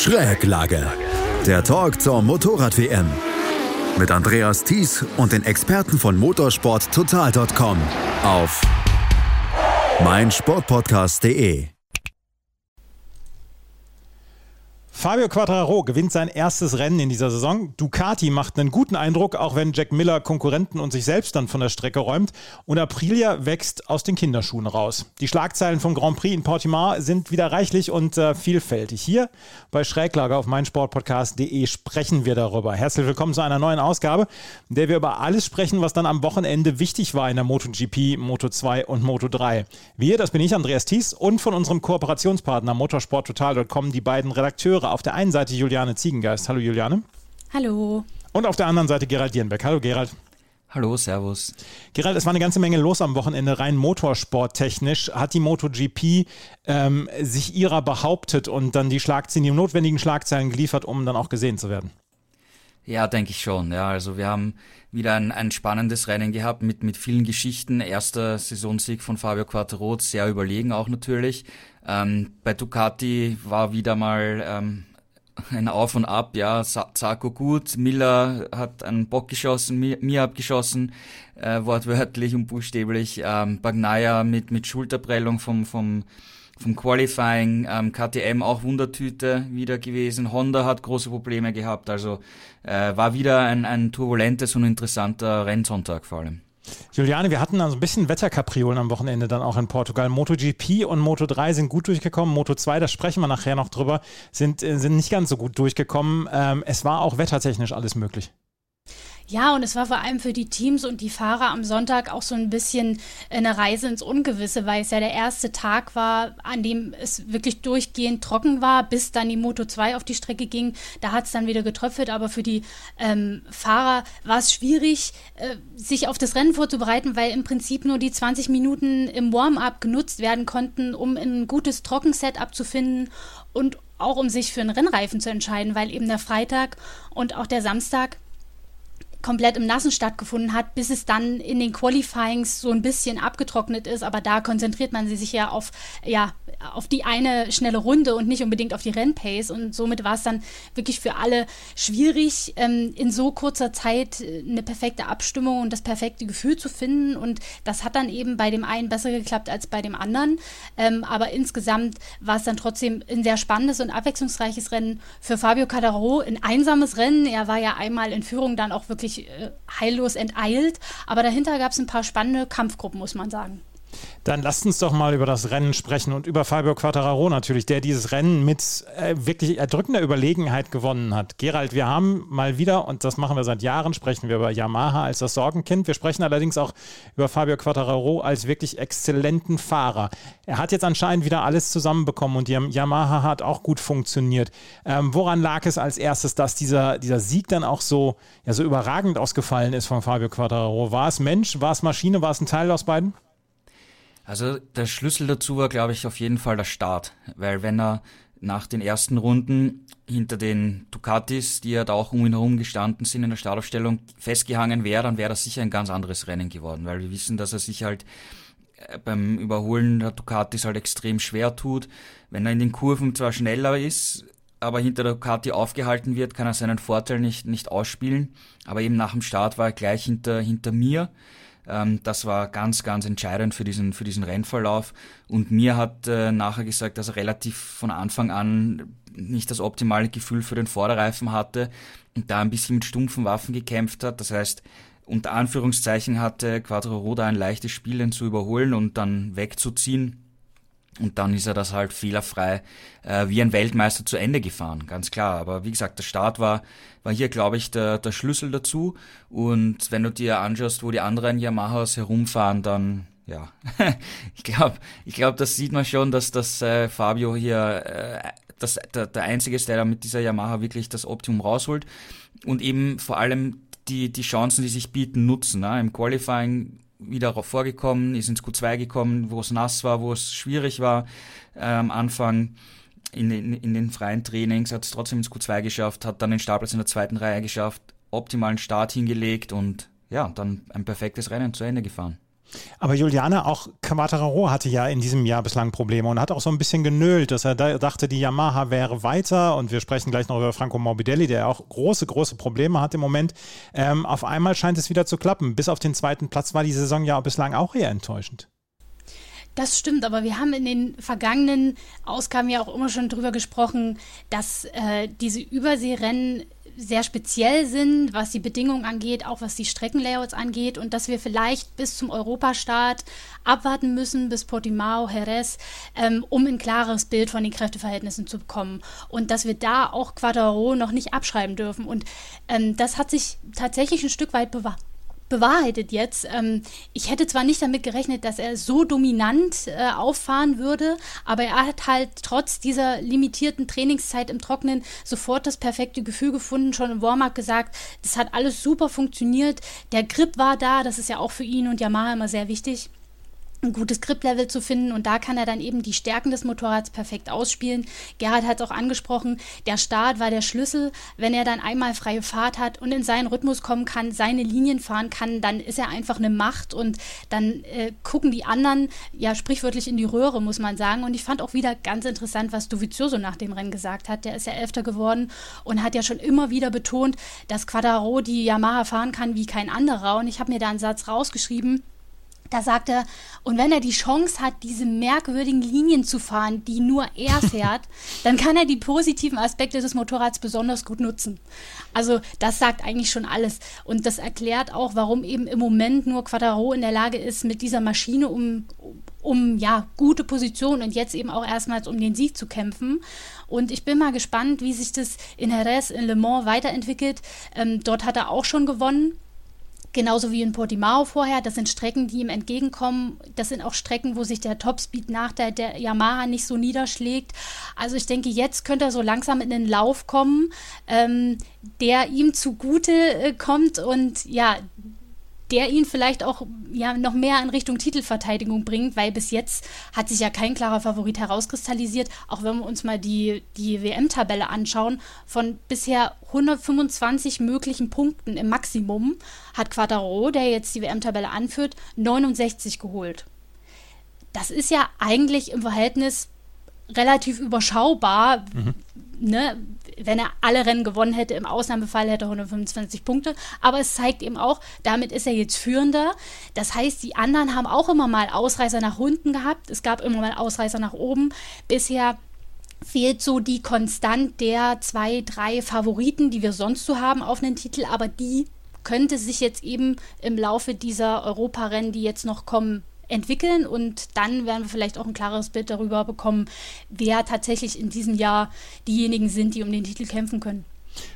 Schräglage. Der Talk zur Motorrad-WM. Mit Andreas Thies und den Experten von motorsporttotal.com auf meinsportpodcast.de. Fabio Quattraro gewinnt sein erstes Rennen in dieser Saison. Ducati macht einen guten Eindruck, auch wenn Jack Miller Konkurrenten und sich selbst dann von der Strecke räumt. Und Aprilia wächst aus den Kinderschuhen raus. Die Schlagzeilen vom Grand Prix in Portimao sind wieder reichlich und äh, vielfältig. Hier bei Schräglager auf meinsportpodcast.de sprechen wir darüber. Herzlich willkommen zu einer neuen Ausgabe, in der wir über alles sprechen, was dann am Wochenende wichtig war in der MotoGP, Moto2 und Moto3. Wir, das bin ich, Andreas Thies, und von unserem Kooperationspartner motorsporttotal.com die beiden Redakteure auf der einen Seite Juliane Ziegengeist. Hallo Juliane. Hallo. Und auf der anderen Seite Gerald Dierenbeck. Hallo Gerald. Hallo, Servus. Gerald, es war eine ganze Menge los am Wochenende, rein motorsporttechnisch. Hat die MotoGP ähm, sich ihrer behauptet und dann die Schlagzeilen, die notwendigen Schlagzeilen geliefert, um dann auch gesehen zu werden? Ja, denke ich schon. Ja, also wir haben wieder ein, ein spannendes Rennen gehabt mit, mit vielen Geschichten. Erster Saisonsieg von Fabio Quattarot, sehr überlegen auch natürlich. Ähm, bei Ducati war wieder mal ähm, ein Auf und Ab, ja, Zarko gut, Miller hat einen Bock geschossen, mir, mir abgeschossen, äh, wortwörtlich und buchstäblich, ähm, Bagnaia mit, mit Schulterprellung vom, vom, vom Qualifying, ähm, KTM auch Wundertüte wieder gewesen, Honda hat große Probleme gehabt, also äh, war wieder ein, ein turbulentes und interessanter Rennsonntag vor allem. Juliane, wir hatten also ein bisschen Wetterkapriolen am Wochenende dann auch in Portugal. MotoGP und Moto3 sind gut durchgekommen. Moto2, da sprechen wir nachher noch drüber, sind, äh, sind nicht ganz so gut durchgekommen. Ähm, es war auch wettertechnisch alles möglich. Ja, und es war vor allem für die Teams und die Fahrer am Sonntag auch so ein bisschen eine Reise ins Ungewisse, weil es ja der erste Tag war, an dem es wirklich durchgehend trocken war, bis dann die Moto 2 auf die Strecke ging. Da hat es dann wieder getröpfelt, aber für die ähm, Fahrer war es schwierig, äh, sich auf das Rennen vorzubereiten, weil im Prinzip nur die 20 Minuten im Warm-up genutzt werden konnten, um ein gutes Trockensetup zu finden und auch um sich für einen Rennreifen zu entscheiden, weil eben der Freitag und auch der Samstag komplett im Nassen stattgefunden hat, bis es dann in den Qualifyings so ein bisschen abgetrocknet ist. Aber da konzentriert man sich ja auf, ja, auf die eine schnelle Runde und nicht unbedingt auf die Rennpace. Und somit war es dann wirklich für alle schwierig, ähm, in so kurzer Zeit äh, eine perfekte Abstimmung und das perfekte Gefühl zu finden. Und das hat dann eben bei dem einen besser geklappt als bei dem anderen. Ähm, aber insgesamt war es dann trotzdem ein sehr spannendes und abwechslungsreiches Rennen für Fabio Cadaro. Ein einsames Rennen. Er war ja einmal in Führung dann auch wirklich wirklich äh, heillos enteilt. Aber dahinter gab es ein paar spannende Kampfgruppen, muss man sagen. Dann lasst uns doch mal über das Rennen sprechen und über Fabio Quattararo natürlich, der dieses Rennen mit äh, wirklich erdrückender Überlegenheit gewonnen hat. Gerald, wir haben mal wieder, und das machen wir seit Jahren, sprechen wir über Yamaha als das Sorgenkind. Wir sprechen allerdings auch über Fabio Quattararo als wirklich exzellenten Fahrer. Er hat jetzt anscheinend wieder alles zusammenbekommen und die Yamaha hat auch gut funktioniert. Ähm, woran lag es als erstes, dass dieser, dieser Sieg dann auch so, ja, so überragend ausgefallen ist von Fabio Quattararo? War es Mensch, war es Maschine, war es ein Teil aus beiden? Also der Schlüssel dazu war, glaube ich, auf jeden Fall der Start, weil wenn er nach den ersten Runden hinter den Ducatis, die ja da auch um ihn herum gestanden sind in der Startaufstellung, festgehangen wäre, dann wäre das sicher ein ganz anderes Rennen geworden, weil wir wissen, dass er sich halt äh, beim Überholen der Ducatis halt extrem schwer tut. Wenn er in den Kurven zwar schneller ist, aber hinter der Ducati aufgehalten wird, kann er seinen Vorteil nicht, nicht ausspielen. Aber eben nach dem Start war er gleich hinter, hinter mir. Ähm, das war ganz, ganz entscheidend für diesen, für diesen Rennverlauf. Und mir hat äh, nachher gesagt, dass er relativ von Anfang an nicht das optimale Gefühl für den Vorderreifen hatte und da ein bisschen mit stumpfen Waffen gekämpft hat. Das heißt, unter Anführungszeichen hatte Quattro Roda ein leichtes Spiel, den zu überholen und dann wegzuziehen. Und dann ist er das halt fehlerfrei äh, wie ein Weltmeister zu Ende gefahren, ganz klar. Aber wie gesagt, der Start war, war hier, glaube ich, der, der Schlüssel dazu. Und wenn du dir anschaust, wo die anderen Yamahas herumfahren, dann ja, ich glaube, ich glaube, das sieht man schon, dass das äh, Fabio hier äh, das, der, der Einzige ist, der da mit dieser Yamaha wirklich das Optimum rausholt und eben vor allem die, die Chancen, die sich bieten, nutzen. Ne? Im Qualifying wieder vorgekommen, ist ins Q2 gekommen, wo es nass war, wo es schwierig war äh, am Anfang. In, in, in den freien Trainings hat es trotzdem ins Q2 geschafft, hat dann den Startplatz in der zweiten Reihe geschafft, optimalen Start hingelegt und ja, dann ein perfektes Rennen zu Ende gefahren. Aber Juliane, auch Quattararo hatte ja in diesem Jahr bislang Probleme und hat auch so ein bisschen genölt, dass er da dachte, die Yamaha wäre weiter und wir sprechen gleich noch über Franco Morbidelli, der auch große, große Probleme hat im Moment. Ähm, auf einmal scheint es wieder zu klappen. Bis auf den zweiten Platz war die Saison ja bislang auch eher enttäuschend. Das stimmt, aber wir haben in den vergangenen Ausgaben ja auch immer schon drüber gesprochen, dass äh, diese Überseerennen sehr speziell sind, was die Bedingungen angeht, auch was die Streckenlayouts angeht und dass wir vielleicht bis zum Europastart abwarten müssen, bis Portimao, Jerez, ähm, um ein klares Bild von den Kräfteverhältnissen zu bekommen und dass wir da auch Quadraro noch nicht abschreiben dürfen. Und ähm, das hat sich tatsächlich ein Stück weit bewahrt bewahrheitet jetzt. Ähm, ich hätte zwar nicht damit gerechnet, dass er so dominant äh, auffahren würde, aber er hat halt trotz dieser limitierten Trainingszeit im Trockenen sofort das perfekte Gefühl gefunden, schon im Warm-up gesagt, das hat alles super funktioniert. Der Grip war da, das ist ja auch für ihn und Yamaha immer sehr wichtig ein gutes Grip-Level zu finden und da kann er dann eben die Stärken des Motorrads perfekt ausspielen. Gerhard hat es auch angesprochen, der Start war der Schlüssel. Wenn er dann einmal freie Fahrt hat und in seinen Rhythmus kommen kann, seine Linien fahren kann, dann ist er einfach eine Macht und dann äh, gucken die anderen ja sprichwörtlich in die Röhre, muss man sagen. Und ich fand auch wieder ganz interessant, was Dovizioso nach dem Rennen gesagt hat. Der ist ja Elfter geworden und hat ja schon immer wieder betont, dass Quadraro die Yamaha fahren kann wie kein anderer. Und ich habe mir da einen Satz rausgeschrieben, da sagt er, und wenn er die Chance hat, diese merkwürdigen Linien zu fahren, die nur er fährt, dann kann er die positiven Aspekte des Motorrads besonders gut nutzen. Also das sagt eigentlich schon alles. Und das erklärt auch, warum eben im Moment nur Quattaro in der Lage ist, mit dieser Maschine um, um ja, gute Position und jetzt eben auch erstmals um den Sieg zu kämpfen. Und ich bin mal gespannt, wie sich das in Jerez, in Le Mans weiterentwickelt. Ähm, dort hat er auch schon gewonnen. Genauso wie in Portimao vorher. Das sind Strecken, die ihm entgegenkommen. Das sind auch Strecken, wo sich der Topspeed nach der, der Yamaha nicht so niederschlägt. Also ich denke, jetzt könnte er so langsam in den Lauf kommen, ähm, der ihm zugute äh, kommt und ja, der ihn vielleicht auch ja, noch mehr in Richtung Titelverteidigung bringt, weil bis jetzt hat sich ja kein klarer Favorit herauskristallisiert. Auch wenn wir uns mal die, die WM-Tabelle anschauen, von bisher 125 möglichen Punkten im Maximum hat Quattaro, der jetzt die WM-Tabelle anführt, 69 geholt. Das ist ja eigentlich im Verhältnis relativ überschaubar. Mhm. Ne? Wenn er alle Rennen gewonnen hätte, im Ausnahmefall hätte er 125 Punkte. Aber es zeigt eben auch, damit ist er jetzt Führender. Das heißt, die anderen haben auch immer mal Ausreißer nach unten gehabt. Es gab immer mal Ausreißer nach oben. Bisher fehlt so die Konstant der zwei, drei Favoriten, die wir sonst so haben auf einen Titel, aber die könnte sich jetzt eben im Laufe dieser Europarennen, die jetzt noch kommen, entwickeln und dann werden wir vielleicht auch ein klares Bild darüber bekommen, wer tatsächlich in diesem Jahr diejenigen sind, die um den Titel kämpfen können.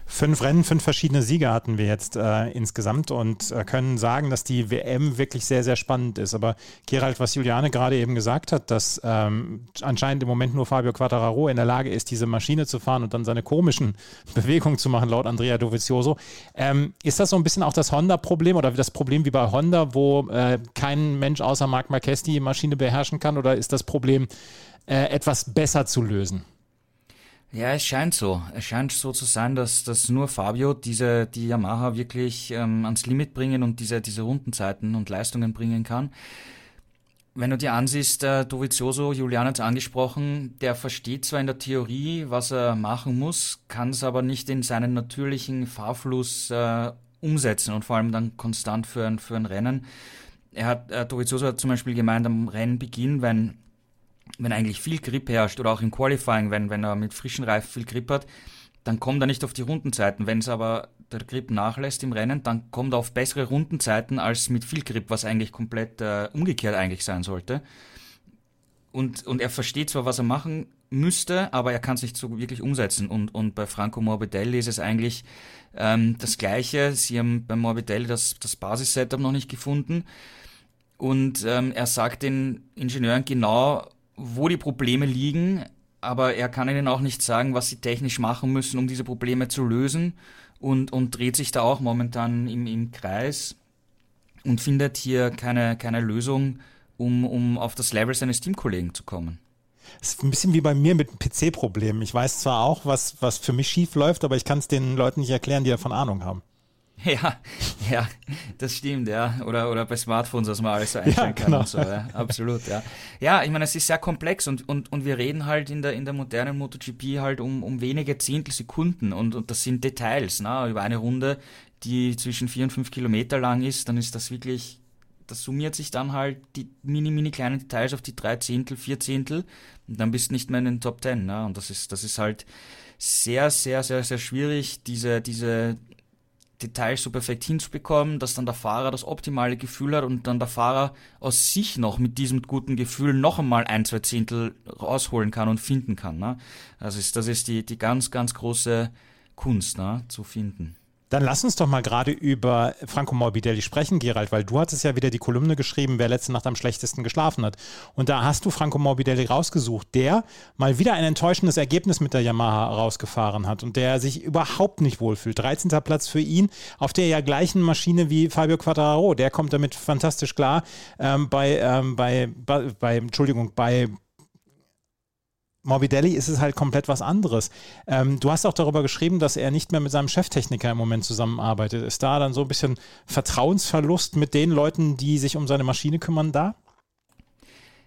Fünf Rennen, fünf verschiedene Siege hatten wir jetzt äh, insgesamt und äh, können sagen, dass die WM wirklich sehr, sehr spannend ist. Aber Gerald, was Juliane gerade eben gesagt hat, dass ähm, anscheinend im Moment nur Fabio Quattararo in der Lage ist, diese Maschine zu fahren und dann seine komischen Bewegungen zu machen, laut Andrea Dovizioso. Ähm, ist das so ein bisschen auch das Honda-Problem oder das Problem wie bei Honda, wo äh, kein Mensch außer Marc Marquez die Maschine beherrschen kann? Oder ist das Problem äh, etwas besser zu lösen? Ja, es scheint so. Es scheint so zu sein, dass, dass nur Fabio diese, die Yamaha wirklich ähm, ans Limit bringen und diese, diese Rundenzeiten und Leistungen bringen kann. Wenn du dir ansiehst, äh, Dovizioso, Julian hat es angesprochen, der versteht zwar in der Theorie, was er machen muss, kann es aber nicht in seinen natürlichen Fahrfluss äh, umsetzen und vor allem dann konstant für ein, für ein Rennen. Er hat, äh, Dovizioso hat zum Beispiel gemeint, am Rennbeginn, wenn wenn eigentlich viel Grip herrscht oder auch im Qualifying, wenn, wenn er mit frischen Reifen viel Grip hat, dann kommt er nicht auf die Rundenzeiten. Wenn es aber der Grip nachlässt im Rennen, dann kommt er auf bessere Rundenzeiten als mit viel Grip, was eigentlich komplett äh, umgekehrt eigentlich sein sollte. Und, und er versteht zwar, was er machen müsste, aber er kann es nicht so wirklich umsetzen. Und, und bei Franco Morbidelli ist es eigentlich ähm, das Gleiche. Sie haben bei Morbidelli das, das Basis-Setup noch nicht gefunden. Und ähm, er sagt den Ingenieuren genau, wo die Probleme liegen, aber er kann ihnen auch nicht sagen, was sie technisch machen müssen, um diese Probleme zu lösen und, und dreht sich da auch momentan im, im Kreis und findet hier keine, keine Lösung, um, um auf das Level seines Teamkollegen zu kommen. Das ist ein bisschen wie bei mir mit dem PC-Problem. Ich weiß zwar auch, was, was für mich schief läuft, aber ich kann es den Leuten nicht erklären, die davon Ahnung haben. Ja, ja, das stimmt, ja. Oder, oder bei Smartphones, dass man alles so einstellen ja, kann genau. und so, ja. Absolut, ja. Ja, ich meine, es ist sehr komplex und, und, und wir reden halt in der, in der modernen MotoGP halt um, um wenige Zehntelsekunden und, und das sind Details, ne? Über eine Runde, die zwischen vier und fünf Kilometer lang ist, dann ist das wirklich, das summiert sich dann halt die mini, mini kleinen Details auf die drei Zehntel, vier Zehntel und dann bist du nicht mehr in den Top Ten, ne? Und das ist, das ist halt sehr, sehr, sehr, sehr schwierig, diese, diese Details so perfekt hinzubekommen, dass dann der Fahrer das optimale Gefühl hat und dann der Fahrer aus sich noch mit diesem guten Gefühl noch einmal ein, zwei Zehntel rausholen kann und finden kann. Ne? Das ist, das ist die, die ganz, ganz große Kunst ne? zu finden. Dann lass uns doch mal gerade über Franco Morbidelli sprechen, Gerald, weil du hattest ja wieder die Kolumne geschrieben, wer letzte Nacht am schlechtesten geschlafen hat. Und da hast du Franco Morbidelli rausgesucht, der mal wieder ein enttäuschendes Ergebnis mit der Yamaha rausgefahren hat und der sich überhaupt nicht wohlfühlt. 13. Platz für ihn auf der ja gleichen Maschine wie Fabio Quattararo. Der kommt damit fantastisch klar. Ähm, bei, ähm, bei, bei, bei, Entschuldigung, bei Morbidelli ist es halt komplett was anderes. Ähm, du hast auch darüber geschrieben, dass er nicht mehr mit seinem Cheftechniker im Moment zusammenarbeitet. Ist da dann so ein bisschen Vertrauensverlust mit den Leuten, die sich um seine Maschine kümmern, da?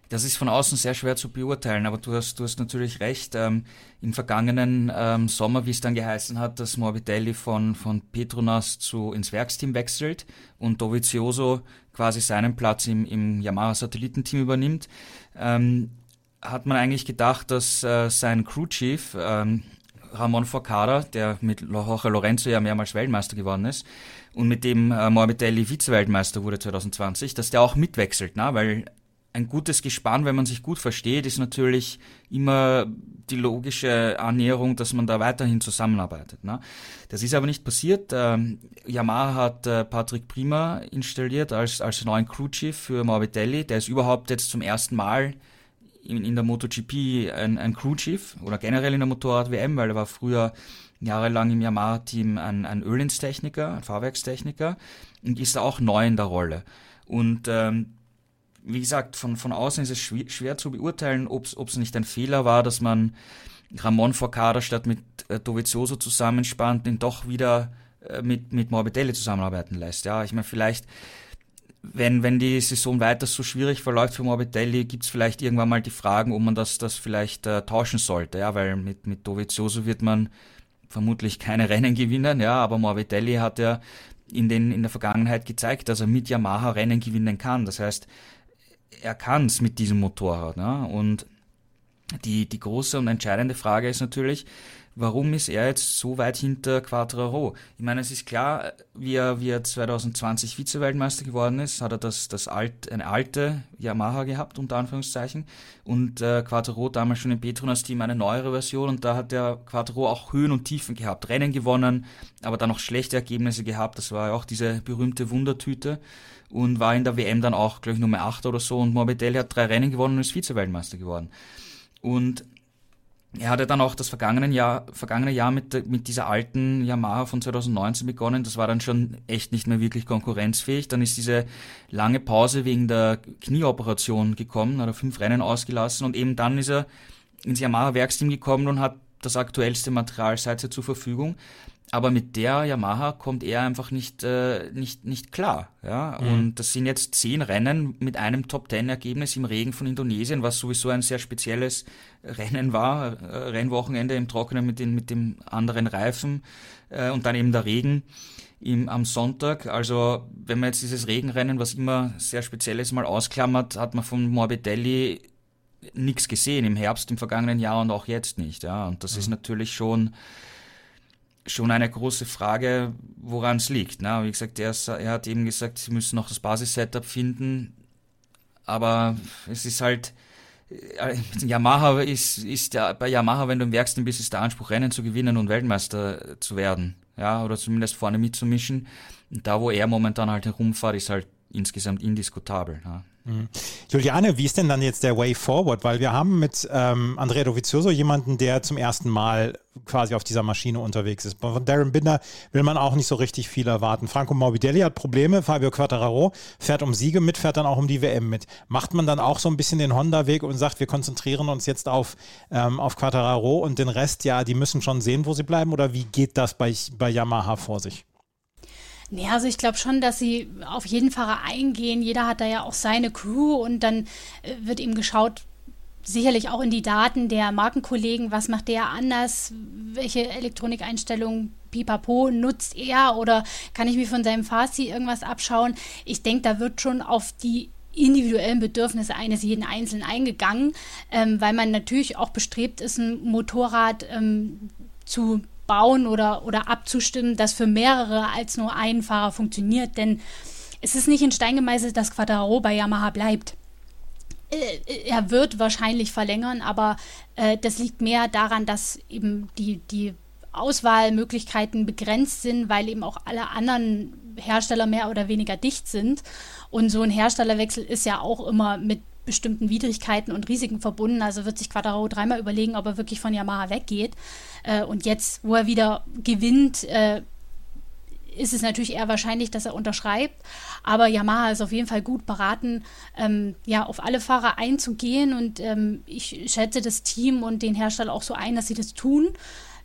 Das ist von außen sehr schwer zu beurteilen, aber du hast, du hast natürlich recht. Ähm, Im vergangenen ähm, Sommer, wie es dann geheißen hat, dass Morbidelli von, von Petronas zu, ins Werksteam wechselt und Dovizioso quasi seinen Platz im, im Yamaha-Satellitenteam übernimmt, ähm, hat man eigentlich gedacht, dass äh, sein Crew Chief ähm, Ramon Forcada, der mit Jorge Lorenzo ja mehrmals Weltmeister geworden ist und mit dem äh, Morbidelli Vize-Weltmeister wurde 2020, dass der auch mitwechselt, na? weil ein gutes Gespann, wenn man sich gut versteht, ist natürlich immer die logische Annäherung, dass man da weiterhin zusammenarbeitet. Ne? Das ist aber nicht passiert. Ähm, Yamaha hat äh, Patrick Prima installiert als, als neuen Crew Chief für Morbidelli. Der ist überhaupt jetzt zum ersten Mal in, in der MotoGP ein, ein Crew Chief oder generell in der Motorrad-WM, weil er war früher jahrelang im Yamaha-Team ein, ein Ölins-Techniker, ein Fahrwerkstechniker und ist da auch neu in der Rolle. Und ähm, wie gesagt, von, von außen ist es schwer, schwer zu beurteilen, ob es nicht ein Fehler war, dass man Ramon Forcada statt mit äh, Dovizioso zusammenspannt, den doch wieder äh, mit, mit Morbidelli zusammenarbeiten lässt. Ja, ich meine, vielleicht wenn, wenn die Saison weiter so schwierig verläuft für Morbidelli, gibt es vielleicht irgendwann mal die Fragen, ob man das, das vielleicht äh, tauschen sollte, ja, weil mit, mit Dovizioso wird man vermutlich keine Rennen gewinnen, ja, aber Morbidelli hat ja in, den, in der Vergangenheit gezeigt, dass er mit Yamaha Rennen gewinnen kann. Das heißt, er kann es mit diesem Motorrad. Ja, und die, die große und entscheidende Frage ist natürlich, warum ist er jetzt so weit hinter Quattraro? Ich meine, es ist klar, wie er, wie er 2020 Vize-Weltmeister geworden ist, hat er das, das alt, eine alte Yamaha gehabt, unter Anführungszeichen, und äh, Quattro damals schon im Petronas-Team eine neuere Version. Und da hat der Quattro auch Höhen und Tiefen gehabt, Rennen gewonnen, aber dann noch schlechte Ergebnisse gehabt, das war ja auch diese berühmte Wundertüte. Und war in der WM dann auch, glaube ich, Nummer 8 oder so. Und Morbidelli hat drei Rennen gewonnen und ist Vize-Weltmeister geworden. Und er hatte dann auch das vergangene Jahr, vergangene Jahr mit, mit dieser alten Yamaha von 2019 begonnen. Das war dann schon echt nicht mehr wirklich konkurrenzfähig. Dann ist diese lange Pause wegen der Knieoperation gekommen, hat er fünf Rennen ausgelassen und eben dann ist er ins Yamaha Werksteam gekommen und hat das aktuellste Material seither zur Verfügung aber mit der Yamaha kommt er einfach nicht, äh, nicht, nicht klar. Ja? Mhm. Und das sind jetzt zehn Rennen mit einem Top-Ten-Ergebnis im Regen von Indonesien, was sowieso ein sehr spezielles Rennen war. Äh, Rennwochenende im Trockenen mit, den, mit dem anderen Reifen äh, und dann eben der Regen im, am Sonntag. Also wenn man jetzt dieses Regenrennen, was immer sehr speziell ist, mal ausklammert, hat man von Morbidelli nichts gesehen im Herbst im vergangenen Jahr und auch jetzt nicht. Ja? Und das mhm. ist natürlich schon schon eine große Frage, woran es liegt. Ne? Wie gesagt, er, er, hat eben gesagt, sie müssen noch das Basis-Setup finden, aber es ist halt, äh, Yamaha ist, ist ja, bei Yamaha, wenn du im Werksteam bist, ist der Anspruch, Rennen zu gewinnen und Weltmeister zu werden, ja, oder zumindest vorne mitzumischen. Und da, wo er momentan halt herumfährt, ist halt insgesamt indiskutabel. Ja. Mhm. Juliane, wie ist denn dann jetzt der Way Forward? Weil wir haben mit ähm, Andrea Dovizioso jemanden, der zum ersten Mal quasi auf dieser Maschine unterwegs ist. Von Darren Binder will man auch nicht so richtig viel erwarten. Franco Morbidelli hat Probleme, Fabio Quattararo fährt um Siege mit, fährt dann auch um die WM mit. Macht man dann auch so ein bisschen den Honda-Weg und sagt, wir konzentrieren uns jetzt auf, ähm, auf Quattararo und den Rest, ja, die müssen schon sehen, wo sie bleiben? Oder wie geht das bei, bei Yamaha vor sich? Nee, also ich glaube schon, dass sie auf jeden Fahrer eingehen. Jeder hat da ja auch seine Crew und dann äh, wird ihm geschaut, sicherlich auch in die Daten der Markenkollegen, was macht der anders, welche Elektronikeinstellungen pipapo nutzt er oder kann ich mir von seinem Fahrstil irgendwas abschauen. Ich denke, da wird schon auf die individuellen Bedürfnisse eines jeden Einzelnen eingegangen, ähm, weil man natürlich auch bestrebt ist, ein Motorrad ähm, zu bauen oder, oder abzustimmen, das für mehrere als nur einen Fahrer funktioniert. Denn es ist nicht in Stein gemeißelt, dass Quadraro bei Yamaha bleibt. Äh, er wird wahrscheinlich verlängern, aber äh, das liegt mehr daran, dass eben die, die Auswahlmöglichkeiten begrenzt sind, weil eben auch alle anderen Hersteller mehr oder weniger dicht sind. Und so ein Herstellerwechsel ist ja auch immer mit bestimmten Widrigkeiten und Risiken verbunden. Also wird sich Quadraro dreimal überlegen, ob er wirklich von Yamaha weggeht. Äh, und jetzt, wo er wieder gewinnt, äh, ist es natürlich eher wahrscheinlich, dass er unterschreibt. Aber Yamaha ist auf jeden Fall gut beraten, ähm, ja, auf alle Fahrer einzugehen. Und ähm, ich schätze das Team und den Hersteller auch so ein, dass sie das tun.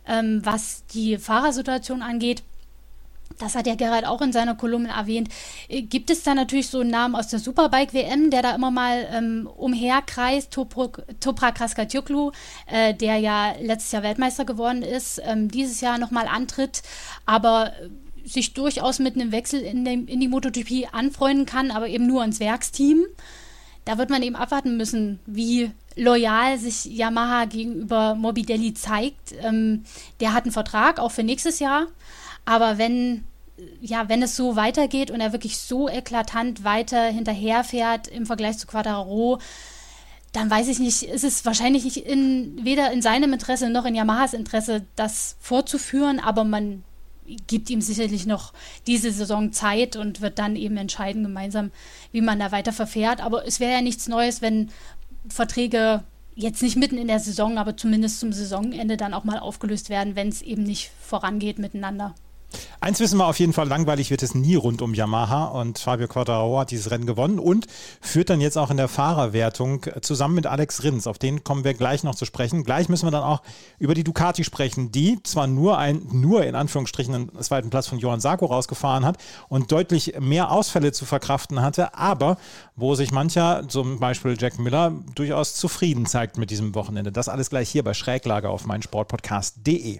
Ähm, was die Fahrersituation angeht, das hat ja Gerald auch in seiner Kolumne erwähnt, äh, gibt es da natürlich so einen Namen aus der Superbike-WM, der da immer mal ähm, umherkreist, Toprak Kraskatjuklu, äh, der ja letztes Jahr Weltmeister geworden ist, ähm, dieses Jahr nochmal antritt, aber sich durchaus mit einem Wechsel in, dem, in die MotoGP anfreunden kann, aber eben nur ins Werksteam. Da wird man eben abwarten müssen, wie loyal sich Yamaha gegenüber Morbidelli zeigt. Ähm, der hat einen Vertrag, auch für nächstes Jahr. Aber wenn, ja, wenn es so weitergeht und er wirklich so eklatant weiter hinterherfährt im Vergleich zu Quadraro, dann weiß ich nicht, ist es wahrscheinlich nicht in, weder in seinem Interesse noch in Yamahas Interesse, das fortzuführen, aber man gibt ihm sicherlich noch diese Saison Zeit und wird dann eben entscheiden gemeinsam, wie man da weiter verfährt. Aber es wäre ja nichts Neues, wenn Verträge jetzt nicht mitten in der Saison, aber zumindest zum Saisonende dann auch mal aufgelöst werden, wenn es eben nicht vorangeht miteinander. Eins wissen wir auf jeden Fall, langweilig wird es nie rund um Yamaha und Fabio Quattararo hat dieses Rennen gewonnen und führt dann jetzt auch in der Fahrerwertung zusammen mit Alex Rins. Auf den kommen wir gleich noch zu sprechen. Gleich müssen wir dann auch über die Ducati sprechen, die zwar nur ein, nur in Anführungsstrichen einen zweiten Platz von Johann Sarko rausgefahren hat und deutlich mehr Ausfälle zu verkraften hatte, aber wo sich mancher, zum Beispiel Jack Miller, durchaus zufrieden zeigt mit diesem Wochenende. Das alles gleich hier bei Schräglage auf meinsportpodcast.de.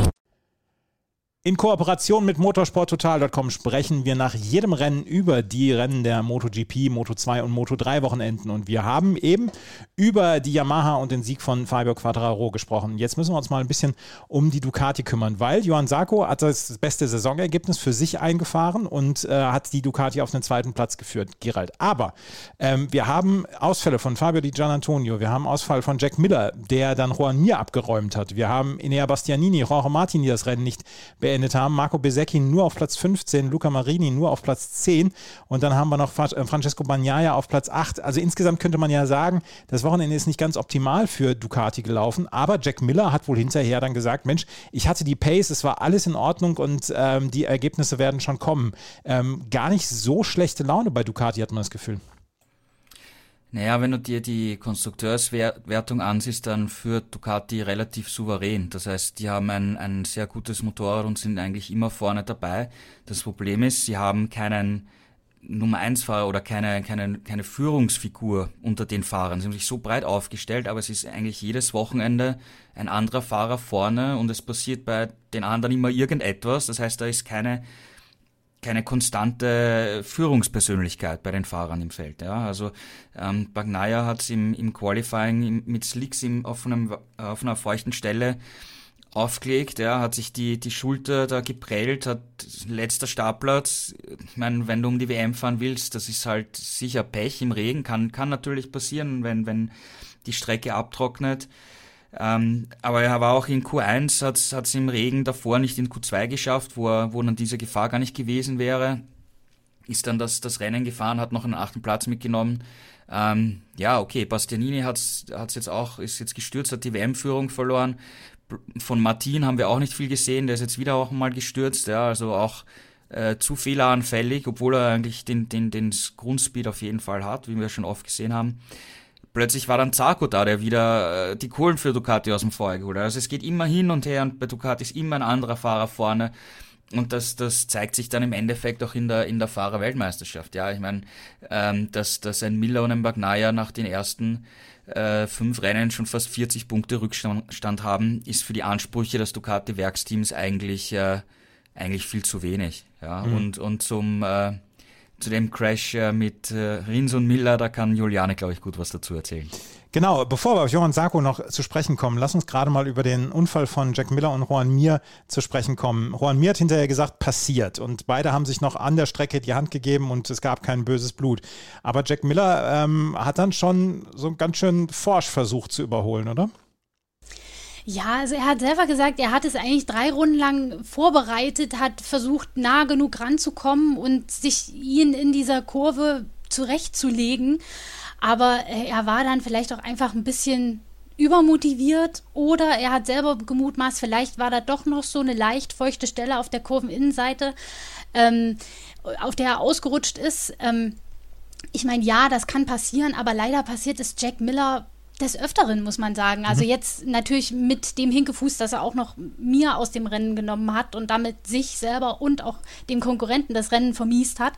In Kooperation mit motorsporttotal.com sprechen wir nach jedem Rennen über die Rennen der MotoGP, Moto2 und Moto3 Wochenenden. Und wir haben eben über die Yamaha und den Sieg von Fabio Quattararo gesprochen. Jetzt müssen wir uns mal ein bisschen um die Ducati kümmern, weil Johann Sarko hat das beste Saisonergebnis für sich eingefahren und äh, hat die Ducati auf den zweiten Platz geführt, Gerald. Aber ähm, wir haben Ausfälle von Fabio Di Gianantonio, wir haben Ausfall von Jack Miller, der dann Juan Mir abgeräumt hat. Wir haben Inea Bastianini, Jorge Martin, die das Rennen nicht beendet beendet haben. Marco Besecchi nur auf Platz 15, Luca Marini nur auf Platz 10 und dann haben wir noch äh, Francesco Bagnaia auf Platz 8. Also insgesamt könnte man ja sagen, das Wochenende ist nicht ganz optimal für Ducati gelaufen, aber Jack Miller hat wohl hinterher dann gesagt, Mensch, ich hatte die Pace, es war alles in Ordnung und ähm, die Ergebnisse werden schon kommen. Ähm, gar nicht so schlechte Laune bei Ducati, hat man das Gefühl. Naja, wenn du dir die Konstrukteurswertung ansiehst, dann führt Ducati relativ souverän. Das heißt, die haben ein, ein sehr gutes Motorrad und sind eigentlich immer vorne dabei. Das Problem ist, sie haben keinen Nummer 1 Fahrer oder keine, keine, keine Führungsfigur unter den Fahrern. Sie haben sich so breit aufgestellt, aber es ist eigentlich jedes Wochenende ein anderer Fahrer vorne und es passiert bei den anderen immer irgendetwas. Das heißt, da ist keine, keine konstante Führungspersönlichkeit bei den Fahrern im Feld. Ja? Also ähm, Bagnaia hat im, im Qualifying im, mit Slicks im, auf, einem, auf einer feuchten Stelle aufgelegt, ja, hat sich die, die Schulter da geprellt, hat letzter Startplatz. Ich meine, wenn du um die WM fahren willst, das ist halt sicher Pech im Regen, kann, kann natürlich passieren, wenn, wenn die Strecke abtrocknet. Ähm, aber er war auch in Q1, hat es im Regen davor nicht in Q2 geschafft, wo, er, wo dann diese Gefahr gar nicht gewesen wäre. Ist dann das, das Rennen gefahren, hat noch einen achten Platz mitgenommen. Ähm, ja, okay, Bastianini hat's, hat's jetzt auch, ist jetzt gestürzt, hat die WM-Führung verloren. Von Martin haben wir auch nicht viel gesehen, der ist jetzt wieder auch mal gestürzt, ja, also auch äh, zu fehleranfällig, obwohl er eigentlich den, den, den Grundspeed auf jeden Fall hat, wie wir schon oft gesehen haben. Plötzlich war dann Zarko da, der wieder äh, die Kohlen für Ducati aus dem Feuer geholt hat. Also es geht immer hin und her und bei Ducati ist immer ein anderer Fahrer vorne. Und das, das zeigt sich dann im Endeffekt auch in der, in der Fahrerweltmeisterschaft. Ja, ich meine, ähm, dass, dass ein Miller und ein Bagnaia nach den ersten äh, fünf Rennen schon fast 40 Punkte Rückstand haben, ist für die Ansprüche des Ducati-Werksteams eigentlich, äh, eigentlich viel zu wenig. Ja, mhm. und, und zum, äh, zu dem Crash äh, mit äh, Rins und Miller, da kann Juliane, glaube ich, gut was dazu erzählen. Genau, bevor wir auf Johann Sarko noch zu sprechen kommen, lass uns gerade mal über den Unfall von Jack Miller und Juan Mir zu sprechen kommen. Juan Mir hat hinterher gesagt, passiert. Und beide haben sich noch an der Strecke die Hand gegeben und es gab kein böses Blut. Aber Jack Miller ähm, hat dann schon so ganz schön forsch versucht zu überholen, oder? Ja, also er hat selber gesagt, er hat es eigentlich drei Runden lang vorbereitet, hat versucht, nah genug ranzukommen und sich ihn in dieser Kurve zurechtzulegen. Aber äh, er war dann vielleicht auch einfach ein bisschen übermotiviert oder er hat selber gemutmaßt, vielleicht war da doch noch so eine leicht feuchte Stelle auf der Kurveninnenseite, ähm, auf der er ausgerutscht ist. Ähm, ich meine, ja, das kann passieren, aber leider passiert es Jack Miller des Öfteren, muss man sagen. Also mhm. jetzt natürlich mit dem Hinkefuß, dass er auch noch mir aus dem Rennen genommen hat und damit sich selber und auch dem Konkurrenten das Rennen vermiest hat.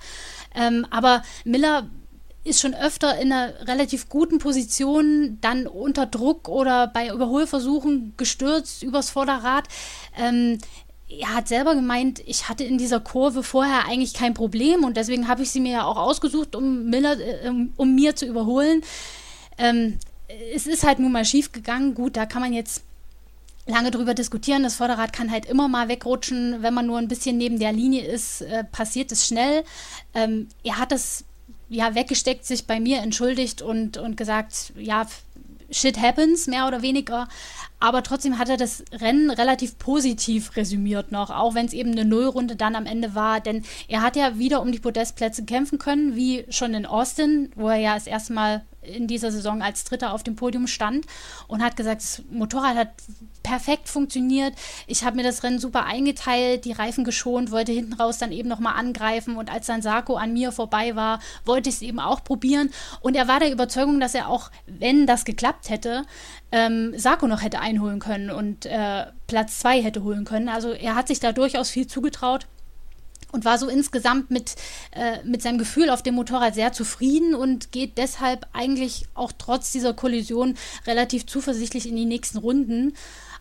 Ähm, aber Miller ist schon öfter in einer relativ guten Position, dann unter Druck oder bei Überholversuchen gestürzt übers Vorderrad. Ähm, er hat selber gemeint, ich hatte in dieser Kurve vorher eigentlich kein Problem und deswegen habe ich sie mir ja auch ausgesucht, um, Miller, äh, um, mir zu überholen. Ähm, es ist halt nun mal schief gegangen. Gut, da kann man jetzt lange drüber diskutieren. Das Vorderrad kann halt immer mal wegrutschen. Wenn man nur ein bisschen neben der Linie ist, äh, passiert es schnell. Ähm, er hat das ja weggesteckt, sich bei mir entschuldigt und, und gesagt, ja, shit happens, mehr oder weniger. Aber trotzdem hat er das Rennen relativ positiv resümiert noch, auch wenn es eben eine Nullrunde dann am Ende war. Denn er hat ja wieder um die Podestplätze kämpfen können, wie schon in Austin, wo er ja das erste Mal in dieser Saison als Dritter auf dem Podium stand und hat gesagt, das Motorrad hat perfekt funktioniert. Ich habe mir das Rennen super eingeteilt, die Reifen geschont, wollte hinten raus dann eben nochmal angreifen und als dann Sarko an mir vorbei war, wollte ich es eben auch probieren und er war der Überzeugung, dass er auch, wenn das geklappt hätte, ähm, Sarko noch hätte einholen können und äh, Platz zwei hätte holen können. Also er hat sich da durchaus viel zugetraut und war so insgesamt mit, äh, mit seinem Gefühl auf dem Motorrad sehr zufrieden und geht deshalb eigentlich auch trotz dieser Kollision relativ zuversichtlich in die nächsten Runden.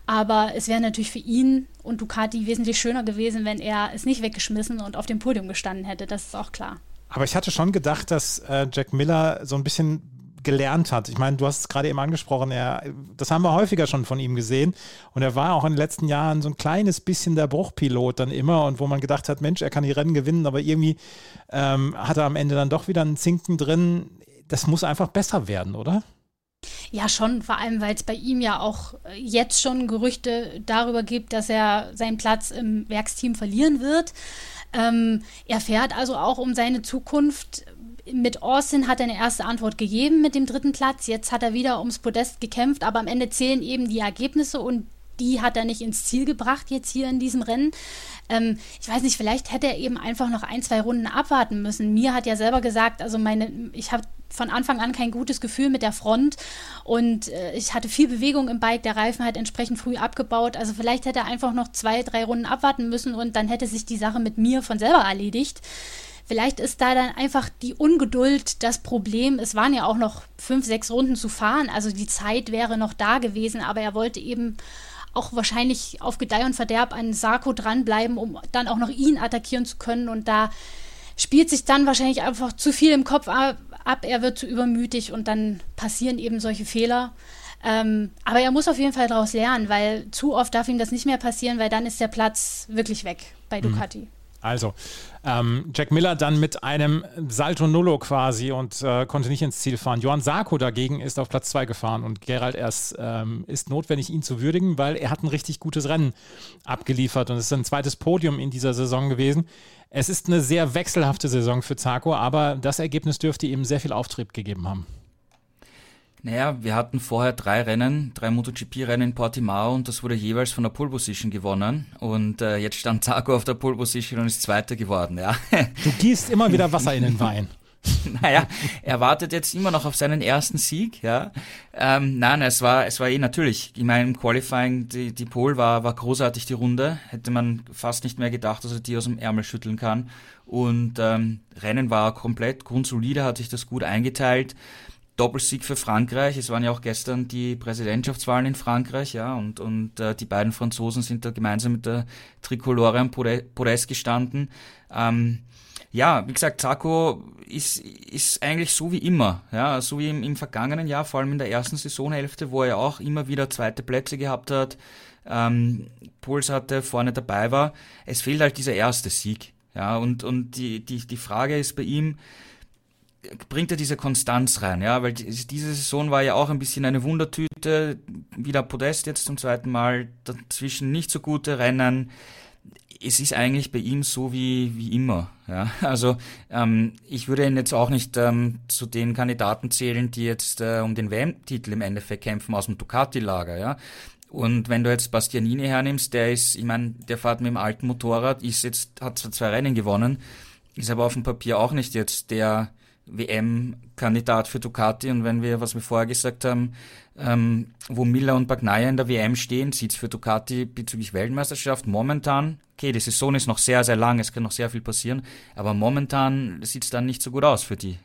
Aber es wäre natürlich für ihn und Ducati wesentlich schöner gewesen, wenn er es nicht weggeschmissen und auf dem Podium gestanden hätte. Das ist auch klar. Aber ich hatte schon gedacht, dass äh, Jack Miller so ein bisschen gelernt hat. Ich meine, du hast es gerade eben angesprochen, er, das haben wir häufiger schon von ihm gesehen. Und er war auch in den letzten Jahren so ein kleines bisschen der Bruchpilot dann immer und wo man gedacht hat, Mensch, er kann die Rennen gewinnen, aber irgendwie ähm, hat er am Ende dann doch wieder einen Zinken drin. Das muss einfach besser werden, oder? Ja, schon, vor allem, weil es bei ihm ja auch jetzt schon Gerüchte darüber gibt, dass er seinen Platz im Werksteam verlieren wird. Ähm, er fährt also auch um seine Zukunft mit Austin hat er eine erste Antwort gegeben mit dem dritten Platz. Jetzt hat er wieder ums Podest gekämpft, aber am Ende zählen eben die Ergebnisse und die hat er nicht ins Ziel gebracht jetzt hier in diesem Rennen. Ähm, ich weiß nicht, vielleicht hätte er eben einfach noch ein, zwei Runden abwarten müssen. Mir hat ja selber gesagt, also meine, ich habe von Anfang an kein gutes Gefühl mit der Front und äh, ich hatte viel Bewegung im Bike, der Reifen hat entsprechend früh abgebaut. Also vielleicht hätte er einfach noch zwei, drei Runden abwarten müssen und dann hätte sich die Sache mit mir von selber erledigt. Vielleicht ist da dann einfach die Ungeduld das Problem. Es waren ja auch noch fünf, sechs Runden zu fahren, also die Zeit wäre noch da gewesen, aber er wollte eben auch wahrscheinlich auf Gedeih und Verderb an Sarko dranbleiben, um dann auch noch ihn attackieren zu können. Und da spielt sich dann wahrscheinlich einfach zu viel im Kopf ab. Er wird zu übermütig und dann passieren eben solche Fehler. Ähm, aber er muss auf jeden Fall daraus lernen, weil zu oft darf ihm das nicht mehr passieren, weil dann ist der Platz wirklich weg bei mhm. Ducati. Mhm. Also, ähm, Jack Miller dann mit einem Salto Nullo quasi und äh, konnte nicht ins Ziel fahren. Johann Sarko dagegen ist auf Platz 2 gefahren und Gerald erst ähm, ist notwendig, ihn zu würdigen, weil er hat ein richtig gutes Rennen abgeliefert und es ist ein zweites Podium in dieser Saison gewesen. Es ist eine sehr wechselhafte Saison für Zarko, aber das Ergebnis dürfte ihm sehr viel Auftrieb gegeben haben. Naja, wir hatten vorher drei Rennen, drei MotoGP-Rennen in Portimao und das wurde jeweils von der Pole Position gewonnen. Und äh, jetzt stand Zarko auf der Pole Position und ist Zweiter geworden, ja. Du gießt immer wieder Wasser in den Wein. naja, er wartet jetzt immer noch auf seinen ersten Sieg, ja. Ähm, nein, es war, es war eh natürlich. Ich meine, im Qualifying, die, die Pole war, war großartig, die Runde. Hätte man fast nicht mehr gedacht, dass er die aus dem Ärmel schütteln kann. Und ähm, Rennen war komplett grundsolide, hat sich das gut eingeteilt. Doppelsieg für Frankreich. Es waren ja auch gestern die Präsidentschaftswahlen in Frankreich, ja, und, und äh, die beiden Franzosen sind da gemeinsam mit der Tricolore am Podest gestanden. Ähm, ja, wie gesagt, Zarco ist, ist eigentlich so wie immer, ja, so wie im, im vergangenen Jahr, vor allem in der ersten Saisonhälfte, wo er auch immer wieder zweite Plätze gehabt hat, ähm, Puls hatte, vorne dabei war. Es fehlt halt dieser erste Sieg, ja, und, und die, die, die Frage ist bei ihm, bringt er diese Konstanz rein, ja, weil diese Saison war ja auch ein bisschen eine Wundertüte, wieder Podest jetzt zum zweiten Mal, dazwischen nicht so gute Rennen. Es ist eigentlich bei ihm so wie, wie immer. Ja? Also ähm, ich würde ihn jetzt auch nicht ähm, zu den Kandidaten zählen, die jetzt äh, um den WM-Titel im Endeffekt kämpfen aus dem Ducati-Lager. Ja? Und wenn du jetzt Bastianini hernimmst, der ist, ich meine, der fährt mit dem alten Motorrad, ist jetzt, hat zwar zwei Rennen gewonnen, ist aber auf dem Papier auch nicht jetzt der WM-Kandidat für Ducati und wenn wir, was wir vorher gesagt haben, ähm, wo Miller und Bagnaia in der WM stehen, sieht es für Ducati bezüglich Weltmeisterschaft momentan, okay, die Saison ist noch sehr, sehr lang, es kann noch sehr viel passieren, aber momentan sieht es dann nicht so gut aus für die.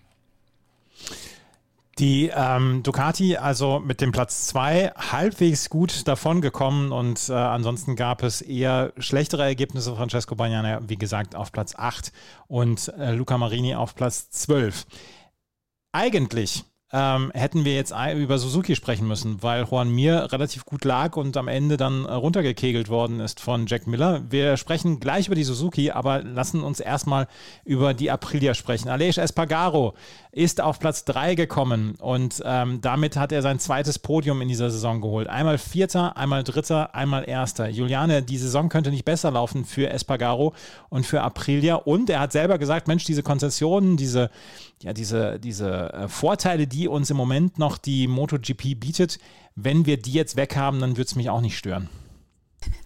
Die ähm, Ducati also mit dem Platz 2 halbwegs gut davongekommen und äh, ansonsten gab es eher schlechtere Ergebnisse. Francesco Bagnaia, wie gesagt, auf Platz 8 und äh, Luca Marini auf Platz 12. Eigentlich ähm, hätten wir jetzt über Suzuki sprechen müssen, weil Juan Mir relativ gut lag und am Ende dann äh, runtergekegelt worden ist von Jack Miller. Wir sprechen gleich über die Suzuki, aber lassen uns erstmal über die Aprilia sprechen. Aleix Espargaro ist auf Platz 3 gekommen und ähm, damit hat er sein zweites Podium in dieser Saison geholt. Einmal Vierter, einmal Dritter, einmal Erster. Juliane, die Saison könnte nicht besser laufen für Espargaro und für Aprilia und er hat selber gesagt, Mensch, diese Konzessionen, diese, ja, diese, diese äh, Vorteile, die uns im Moment noch die MotoGP bietet. Wenn wir die jetzt weghaben, dann würde es mich auch nicht stören.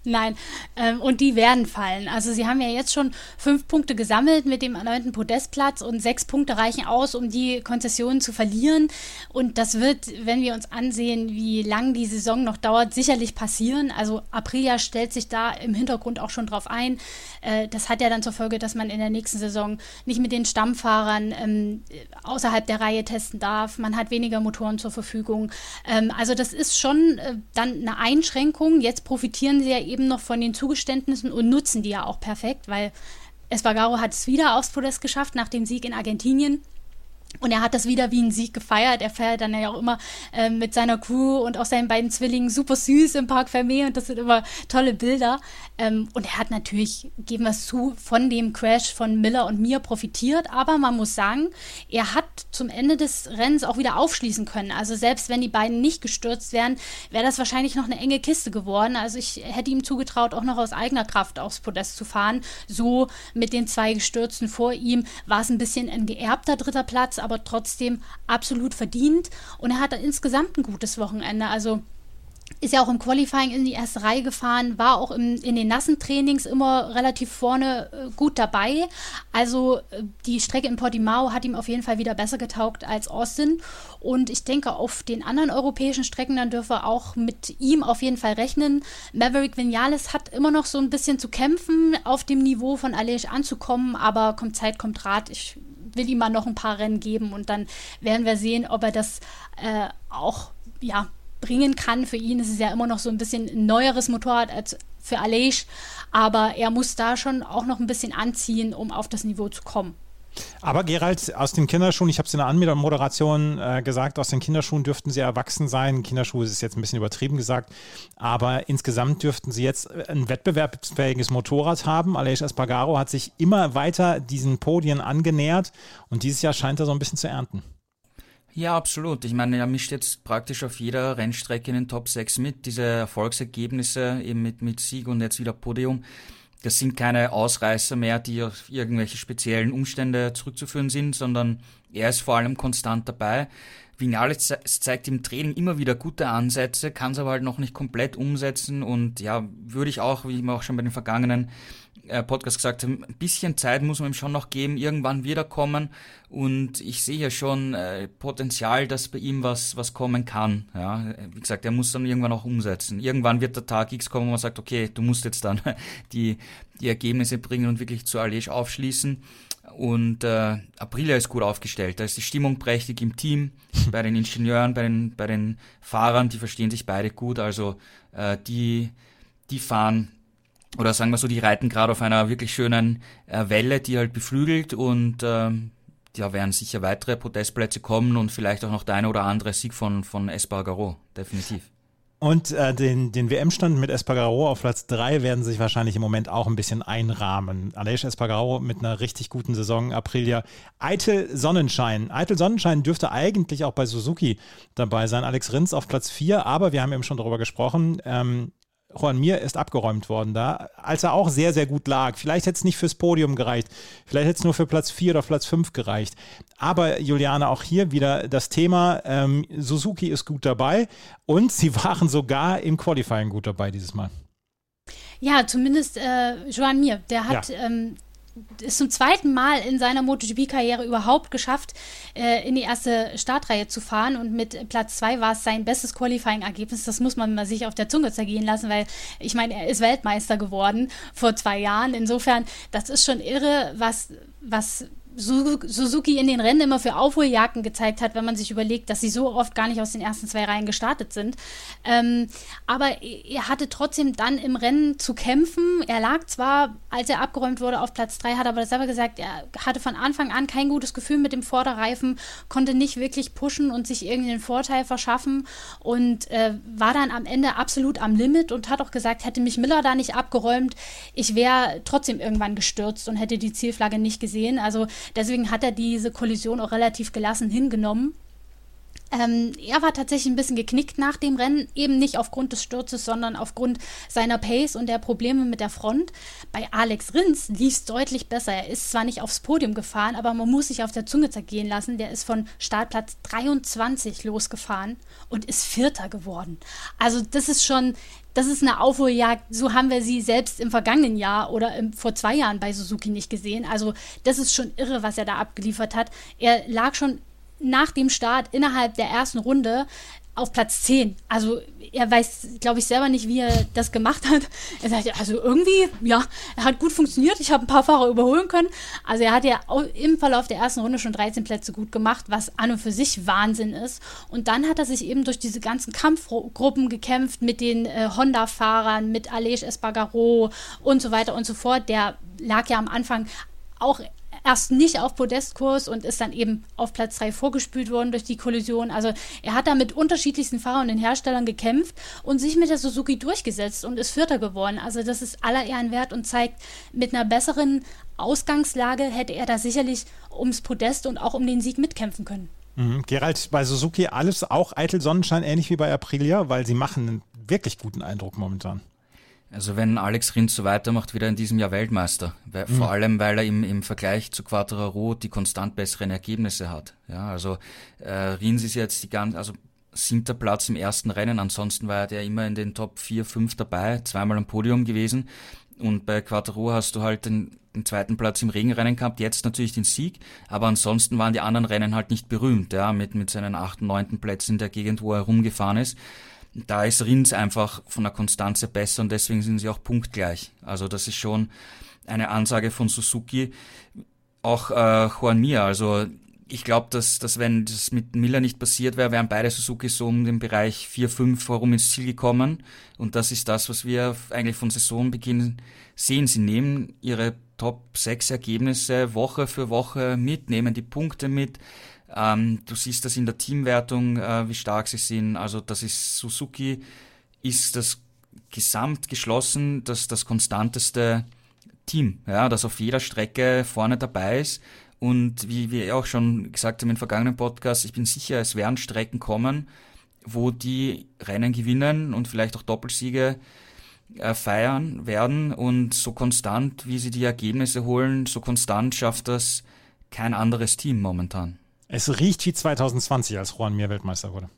Nein, ähm, und die werden fallen. Also sie haben ja jetzt schon fünf Punkte gesammelt mit dem erneuten Podestplatz und sechs Punkte reichen aus, um die Konzessionen zu verlieren. Und das wird, wenn wir uns ansehen, wie lang die Saison noch dauert, sicherlich passieren. Also Aprilia stellt sich da im Hintergrund auch schon drauf ein. Äh, das hat ja dann zur Folge, dass man in der nächsten Saison nicht mit den Stammfahrern ähm, außerhalb der Reihe testen darf. Man hat weniger Motoren zur Verfügung. Ähm, also das ist schon äh, dann eine Einschränkung. Jetzt profitieren sie ja eben noch von den Zugeständnissen und nutzen die ja auch perfekt, weil Espargaro hat es wieder aufs Podest geschafft nach dem Sieg in Argentinien. Und er hat das wieder wie einen Sieg gefeiert. Er feiert dann ja auch immer äh, mit seiner Crew und auch seinen beiden Zwillingen super süß im Park Fermé und das sind immer tolle Bilder. Ähm, und er hat natürlich, geben wir es zu, von dem Crash von Miller und mir profitiert. Aber man muss sagen, er hat zum Ende des Rennens auch wieder aufschließen können. Also selbst wenn die beiden nicht gestürzt wären, wäre das wahrscheinlich noch eine enge Kiste geworden. Also ich hätte ihm zugetraut, auch noch aus eigener Kraft aufs Podest zu fahren. So mit den zwei Gestürzten vor ihm war es ein bisschen ein geerbter dritter Platz aber trotzdem absolut verdient. Und er hat dann insgesamt ein gutes Wochenende. Also ist ja auch im Qualifying in die erste Reihe gefahren, war auch im, in den nassen Trainings immer relativ vorne äh, gut dabei. Also äh, die Strecke in Portimao hat ihm auf jeden Fall wieder besser getaugt als Austin. Und ich denke, auf den anderen europäischen Strecken dann dürfe er auch mit ihm auf jeden Fall rechnen. Maverick Vinales hat immer noch so ein bisschen zu kämpfen, auf dem Niveau von Alej anzukommen, aber kommt Zeit, kommt Rat. Ich will ihm mal noch ein paar Rennen geben und dann werden wir sehen, ob er das äh, auch ja, bringen kann. Für ihn ist es ja immer noch so ein bisschen ein neueres Motorrad als für Alej, aber er muss da schon auch noch ein bisschen anziehen, um auf das Niveau zu kommen. Aber Gerald, aus den Kinderschuhen, ich habe es in der Anmoderation äh, gesagt, aus den Kinderschuhen dürften sie erwachsen sein. Kinderschuhe ist jetzt ein bisschen übertrieben gesagt, aber insgesamt dürften sie jetzt ein wettbewerbsfähiges Motorrad haben. Aleix Espargaro hat sich immer weiter diesen Podien angenähert und dieses Jahr scheint er so ein bisschen zu ernten. Ja, absolut. Ich meine, er mischt jetzt praktisch auf jeder Rennstrecke in den Top 6 mit. Diese Erfolgsergebnisse eben mit, mit Sieg und jetzt wieder Podium. Das sind keine Ausreißer mehr, die auf irgendwelche speziellen Umstände zurückzuführen sind, sondern er ist vor allem konstant dabei. Vinales zeigt im Training immer wieder gute Ansätze, kann es aber halt noch nicht komplett umsetzen und ja, würde ich auch, wie ich mir auch schon bei den vergangenen äh, Podcast gesagt haben, ein bisschen Zeit muss man ihm schon noch geben, irgendwann wird er kommen und ich sehe ja schon äh, Potenzial, dass bei ihm was, was kommen kann. Ja, wie gesagt, er muss dann irgendwann auch umsetzen. Irgendwann wird der Tag X kommen, wo man sagt, okay, du musst jetzt dann die, die Ergebnisse bringen und wirklich zu Alej aufschließen. Und äh, Aprilia ist gut aufgestellt. Da ist die Stimmung prächtig im Team, bei den Ingenieuren, bei den, bei den Fahrern, die verstehen sich beide gut. Also äh, die, die fahren oder sagen wir so, die reiten gerade auf einer wirklich schönen äh, Welle, die halt beflügelt und ähm, ja, werden sicher weitere Podestplätze kommen und vielleicht auch noch der eine oder andere Sieg von, von Espargaro, definitiv. Und äh, den, den WM-Stand mit Espargaro auf Platz 3 werden sich wahrscheinlich im Moment auch ein bisschen einrahmen. Aleix Espargaro mit einer richtig guten Saison, Aprilia. Eitel Sonnenschein. Eitel Sonnenschein dürfte eigentlich auch bei Suzuki dabei sein. Alex Rins auf Platz 4, aber wir haben eben schon darüber gesprochen. Ähm, Juan Mir ist abgeräumt worden da, als er auch sehr, sehr gut lag. Vielleicht hätte es nicht fürs Podium gereicht, vielleicht hätte es nur für Platz 4 oder Platz 5 gereicht. Aber Juliane, auch hier wieder das Thema, ähm, Suzuki ist gut dabei und sie waren sogar im Qualifying gut dabei dieses Mal. Ja, zumindest äh, Joan Mir, der hat ja. ähm, ist zum zweiten Mal in seiner MotoGP-Karriere überhaupt geschafft, äh, in die erste Startreihe zu fahren. Und mit Platz zwei war es sein bestes Qualifying-Ergebnis. Das muss man mal sich auf der Zunge zergehen lassen, weil ich meine, er ist Weltmeister geworden vor zwei Jahren. Insofern, das ist schon irre, was, was Suzuki in den Rennen immer für Aufholjagden gezeigt hat, wenn man sich überlegt, dass sie so oft gar nicht aus den ersten zwei Reihen gestartet sind. Ähm, aber er hatte trotzdem dann im Rennen zu kämpfen. Er lag zwar, als er abgeräumt wurde, auf Platz drei, hat aber selber gesagt, er hatte von Anfang an kein gutes Gefühl mit dem Vorderreifen, konnte nicht wirklich pushen und sich irgendeinen Vorteil verschaffen und äh, war dann am Ende absolut am Limit und hat auch gesagt, hätte mich Miller da nicht abgeräumt, ich wäre trotzdem irgendwann gestürzt und hätte die Zielflagge nicht gesehen. Also Deswegen hat er diese Kollision auch relativ gelassen hingenommen. Ähm, er war tatsächlich ein bisschen geknickt nach dem Rennen, eben nicht aufgrund des Sturzes, sondern aufgrund seiner Pace und der Probleme mit der Front. Bei Alex Rins lief es deutlich besser. Er ist zwar nicht aufs Podium gefahren, aber man muss sich auf der Zunge zergehen lassen. Der ist von Startplatz 23 losgefahren und ist Vierter geworden. Also das ist schon, das ist eine Aufholjagd, so haben wir sie selbst im vergangenen Jahr oder im, vor zwei Jahren bei Suzuki nicht gesehen. Also das ist schon irre, was er da abgeliefert hat. Er lag schon nach dem Start innerhalb der ersten Runde auf Platz 10. Also er weiß, glaube ich, selber nicht, wie er das gemacht hat. Er sagt, also irgendwie, ja, er hat gut funktioniert. Ich habe ein paar Fahrer überholen können. Also er hat ja im Verlauf der ersten Runde schon 13 Plätze gut gemacht, was an und für sich Wahnsinn ist. Und dann hat er sich eben durch diese ganzen Kampfgruppen gekämpft mit den äh, Honda-Fahrern, mit Alej Espargaro und so weiter und so fort. Der lag ja am Anfang auch erst nicht auf Podestkurs und ist dann eben auf Platz 3 vorgespült worden durch die Kollision. Also er hat da mit unterschiedlichsten Fahrern und Herstellern gekämpft und sich mit der Suzuki durchgesetzt und ist Vierter geworden. Also das ist aller Ehren wert und zeigt, mit einer besseren Ausgangslage hätte er da sicherlich ums Podest und auch um den Sieg mitkämpfen können. Mhm. Gerald, bei Suzuki alles auch eitel Sonnenschein, ähnlich wie bei Aprilia, weil sie machen einen wirklich guten Eindruck momentan. Also wenn Alex Rins so weitermacht, wird er in diesem Jahr Weltmeister. Weil, mhm. Vor allem, weil er im, im Vergleich zu Quattraro die konstant besseren Ergebnisse hat. Ja, also äh, Rins ist jetzt die ganze, also siebter Platz im ersten Rennen. Ansonsten war er immer in den Top 4, 5 dabei, zweimal am Podium gewesen. Und bei Quattro hast du halt den, den, zweiten Platz im Regenrennen gehabt, jetzt natürlich den Sieg, aber ansonsten waren die anderen Rennen halt nicht berühmt, ja, mit, mit seinen achten, neunten Plätzen in der Gegend, wo er rumgefahren ist. Da ist Rins einfach von der Konstanze besser und deswegen sind sie auch punktgleich. Also das ist schon eine Ansage von Suzuki. Auch äh, Juan Mir, also ich glaube, dass, dass wenn das mit Miller nicht passiert wäre, wären beide Suzuki so um den Bereich 4, 5 herum ins Ziel gekommen. Und das ist das, was wir eigentlich von Saisonbeginn sehen. Sie nehmen ihre Top 6 Ergebnisse Woche für Woche mit, nehmen die Punkte mit. Ähm, du siehst das in der Teamwertung, äh, wie stark sie sind. Also das ist Suzuki, ist das gesamt geschlossen, das, das konstanteste Team, ja, das auf jeder Strecke vorne dabei ist und wie wir auch schon gesagt haben im vergangenen Podcast, ich bin sicher, es werden Strecken kommen, wo die Rennen gewinnen und vielleicht auch Doppelsiege äh, feiern werden. Und so konstant, wie sie die Ergebnisse holen, so konstant schafft das kein anderes Team momentan. Es riecht wie 2020, als Juan Mir Weltmeister wurde.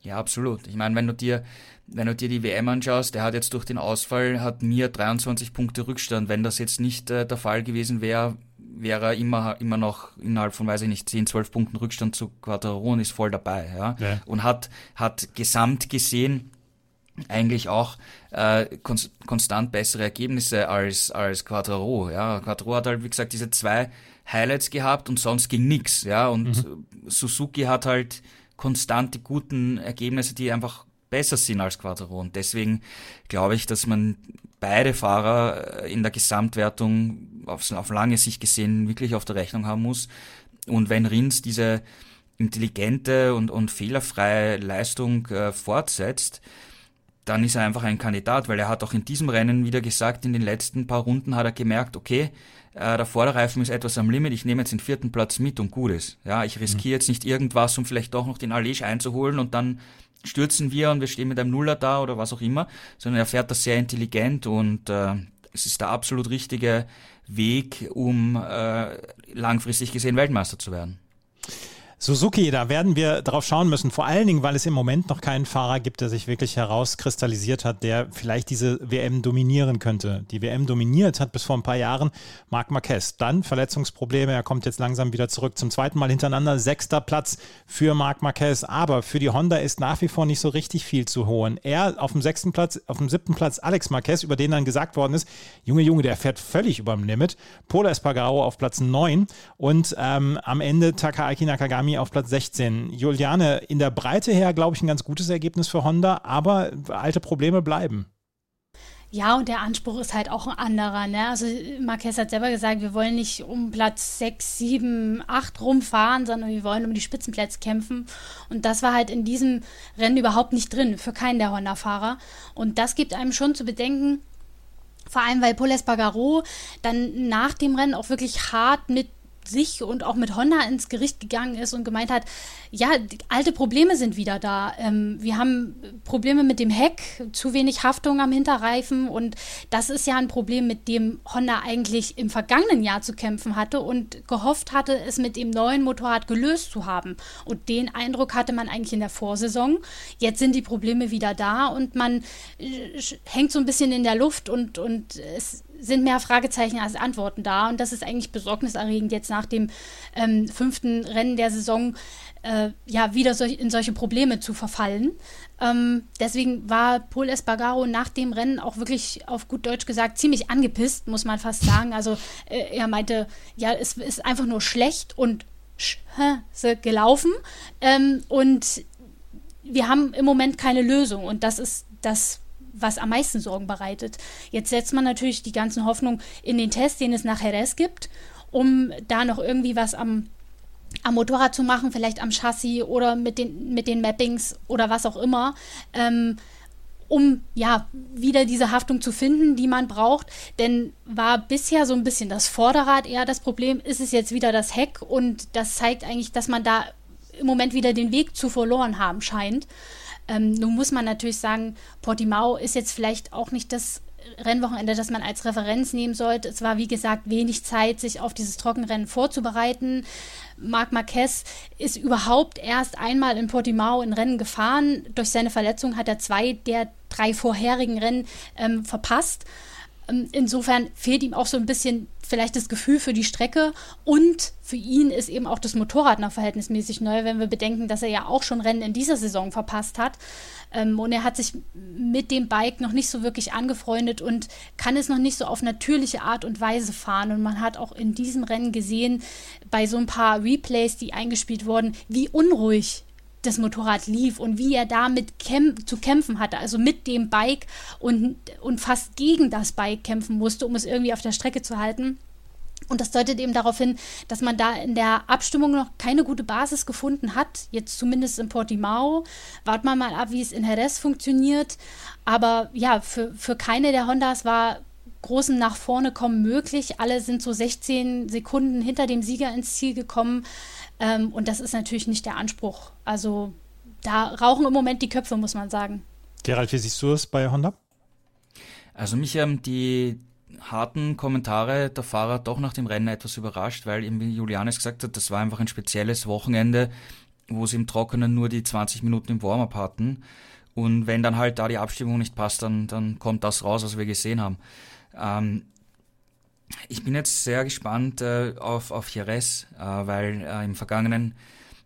Ja, absolut. Ich meine, wenn du dir, wenn du dir die WM anschaust, der hat jetzt durch den Ausfall, hat mir 23 Punkte Rückstand. Wenn das jetzt nicht äh, der Fall gewesen wäre, wäre er immer, immer noch innerhalb von, weiß ich nicht, 10, 12 Punkten Rückstand zu Quattro und ist voll dabei. Ja? ja. Und hat, hat gesamt gesehen eigentlich auch äh, konstant bessere Ergebnisse als, als Quattro. Ja? Quattro hat halt, wie gesagt, diese zwei Highlights gehabt und sonst ging nix. Ja? Und mhm. Suzuki hat halt konstant die guten Ergebnisse, die einfach besser sind als Quattro. Und deswegen glaube ich, dass man beide Fahrer äh, in der Gesamtwertung auf, auf lange Sicht gesehen wirklich auf der Rechnung haben muss. Und wenn Rins diese intelligente und, und fehlerfreie Leistung äh, fortsetzt, dann ist er einfach ein Kandidat, weil er hat auch in diesem Rennen wieder gesagt, in den letzten paar Runden hat er gemerkt, okay, äh, der Vorderreifen ist etwas am Limit, ich nehme jetzt den vierten Platz mit und gut ist. Ja, ich riskiere jetzt nicht irgendwas, um vielleicht doch noch den Alej einzuholen und dann stürzen wir und wir stehen mit einem Nuller da oder was auch immer, sondern er fährt das sehr intelligent und äh, es ist der absolut richtige Weg, um äh, langfristig gesehen Weltmeister zu werden. Suzuki, da werden wir drauf schauen müssen, vor allen Dingen, weil es im Moment noch keinen Fahrer gibt, der sich wirklich herauskristallisiert hat, der vielleicht diese WM dominieren könnte. Die WM dominiert hat bis vor ein paar Jahren Marc Marquez. Dann Verletzungsprobleme, er kommt jetzt langsam wieder zurück. Zum zweiten Mal hintereinander sechster Platz für Marc Marquez. Aber für die Honda ist nach wie vor nicht so richtig viel zu holen. Er auf dem sechsten Platz, auf dem siebten Platz Alex Marquez, über den dann gesagt worden ist, Junge, Junge, der fährt völlig über dem Limit. Polo Espargaro auf Platz neun und ähm, am Ende Takaaki Nakagami Miami auf Platz 16. Juliane, in der Breite her, glaube ich, ein ganz gutes Ergebnis für Honda, aber alte Probleme bleiben. Ja, und der Anspruch ist halt auch ein anderer. Ne? Also Marquez hat selber gesagt, wir wollen nicht um Platz 6, 7, 8 rumfahren, sondern wir wollen um die Spitzenplätze kämpfen. Und das war halt in diesem Rennen überhaupt nicht drin, für keinen der Honda-Fahrer. Und das gibt einem schon zu bedenken, vor allem weil Paul Espargaro dann nach dem Rennen auch wirklich hart mit sich und auch mit Honda ins Gericht gegangen ist und gemeint hat, ja, alte Probleme sind wieder da. Ähm, wir haben Probleme mit dem Heck, zu wenig Haftung am Hinterreifen und das ist ja ein Problem, mit dem Honda eigentlich im vergangenen Jahr zu kämpfen hatte und gehofft hatte, es mit dem neuen Motorrad gelöst zu haben. Und den Eindruck hatte man eigentlich in der Vorsaison. Jetzt sind die Probleme wieder da und man äh, hängt so ein bisschen in der Luft und, und es sind mehr Fragezeichen als Antworten da. Und das ist eigentlich besorgniserregend, jetzt nach dem ähm, fünften Rennen der Saison äh, ja wieder solch, in solche Probleme zu verfallen. Ähm, deswegen war Paul Espargaro nach dem Rennen auch wirklich auf gut Deutsch gesagt ziemlich angepisst, muss man fast sagen. Also äh, er meinte, ja, es ist einfach nur schlecht und gelaufen. Ähm, und wir haben im Moment keine Lösung. Und das ist das was am meisten Sorgen bereitet. Jetzt setzt man natürlich die ganzen Hoffnung in den Test, den es nach Jerez gibt, um da noch irgendwie was am, am Motorrad zu machen, vielleicht am Chassis oder mit den, mit den Mappings oder was auch immer. Ähm, um ja wieder diese Haftung zu finden, die man braucht. Denn war bisher so ein bisschen das Vorderrad eher das Problem, ist es jetzt wieder das Heck und das zeigt eigentlich, dass man da im Moment wieder den Weg zu verloren haben scheint. Ähm, nun muss man natürlich sagen, Portimao ist jetzt vielleicht auch nicht das Rennwochenende, das man als Referenz nehmen sollte. Es war, wie gesagt, wenig Zeit, sich auf dieses Trockenrennen vorzubereiten. Marc Marquez ist überhaupt erst einmal in Portimao in Rennen gefahren. Durch seine Verletzung hat er zwei der drei vorherigen Rennen ähm, verpasst. Ähm, insofern fehlt ihm auch so ein bisschen vielleicht das Gefühl für die Strecke und für ihn ist eben auch das Motorrad noch verhältnismäßig neu, wenn wir bedenken, dass er ja auch schon Rennen in dieser Saison verpasst hat. Ähm, und er hat sich mit dem Bike noch nicht so wirklich angefreundet und kann es noch nicht so auf natürliche Art und Weise fahren. Und man hat auch in diesem Rennen gesehen, bei so ein paar Replays, die eingespielt wurden, wie unruhig das Motorrad lief und wie er damit kämp zu kämpfen hatte, also mit dem Bike und, und fast gegen das Bike kämpfen musste, um es irgendwie auf der Strecke zu halten. Und das deutet eben darauf hin, dass man da in der Abstimmung noch keine gute Basis gefunden hat. Jetzt zumindest in Portimao. Warten wir mal ab, wie es in Jerez funktioniert. Aber ja, für, für keine der Hondas war großen nach vorne kommen möglich. Alle sind so 16 Sekunden hinter dem Sieger ins Ziel gekommen. Ähm, und das ist natürlich nicht der Anspruch. Also da rauchen im Moment die Köpfe, muss man sagen. Gerald, wie siehst du es bei Honda? Also mich haben die harten Kommentare der Fahrer doch nach dem Rennen etwas überrascht, weil eben wie Julianes gesagt hat, das war einfach ein spezielles Wochenende, wo sie im Trockenen nur die 20 Minuten im Warm-up hatten. Und wenn dann halt da die Abstimmung nicht passt, dann, dann kommt das raus, was wir gesehen haben. Ähm, ich bin jetzt sehr gespannt äh, auf, auf Jerez, äh, weil äh, im vergangenen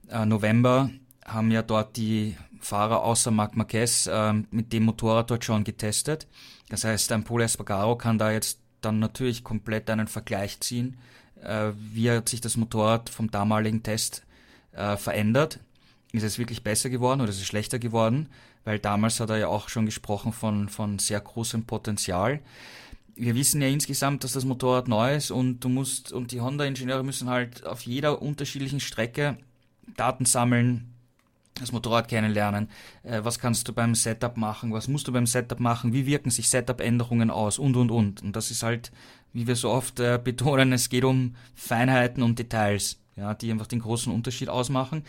äh, November haben ja dort die Fahrer außer Marc Marquez äh, mit dem Motorrad dort schon getestet. Das heißt, ein Paul Espargaro kann da jetzt dann natürlich komplett einen Vergleich ziehen, äh, wie hat sich das Motorrad vom damaligen Test äh, verändert. Ist es wirklich besser geworden oder ist es schlechter geworden? Weil damals hat er ja auch schon gesprochen von, von sehr großem Potenzial. Wir wissen ja insgesamt, dass das Motorrad neu ist und du musst, und die Honda-Ingenieure müssen halt auf jeder unterschiedlichen Strecke Daten sammeln, das Motorrad kennenlernen. Äh, was kannst du beim Setup machen? Was musst du beim Setup machen? Wie wirken sich Setup-Änderungen aus? Und, und, und. Und das ist halt, wie wir so oft äh, betonen, es geht um Feinheiten und Details, ja, die einfach den großen Unterschied ausmachen.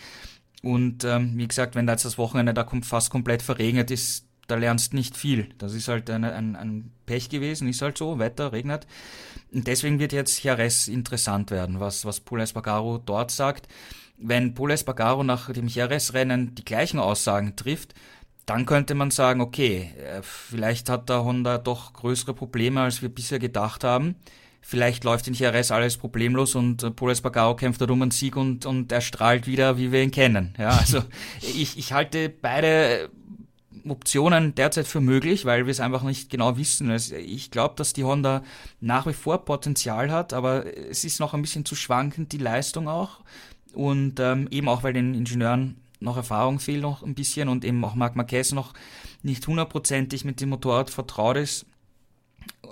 Und ähm, wie gesagt, wenn da jetzt das Wochenende da kommt, fast komplett verregnet ist, da lernst nicht viel. Das ist halt eine, ein, ein Pech gewesen, ist halt so, Wetter, regnet. Und deswegen wird jetzt Jerez interessant werden, was, was Paul Espargaro dort sagt wenn Paul Espargaro nach dem Jerez-Rennen die gleichen Aussagen trifft, dann könnte man sagen, okay, äh, vielleicht hat der Honda doch größere Probleme, als wir bisher gedacht haben. Vielleicht läuft in Jerez alles problemlos und äh, Paul Espargaro kämpft darum einen Sieg und, und er strahlt wieder, wie wir ihn kennen. Ja, also ich, ich halte beide Optionen derzeit für möglich, weil wir es einfach nicht genau wissen. Also ich glaube, dass die Honda nach wie vor Potenzial hat, aber es ist noch ein bisschen zu schwankend, die Leistung auch. Und ähm, eben auch, weil den Ingenieuren noch Erfahrung fehlt noch ein bisschen und eben auch Marc Marquez noch nicht hundertprozentig mit dem Motorrad vertraut ist,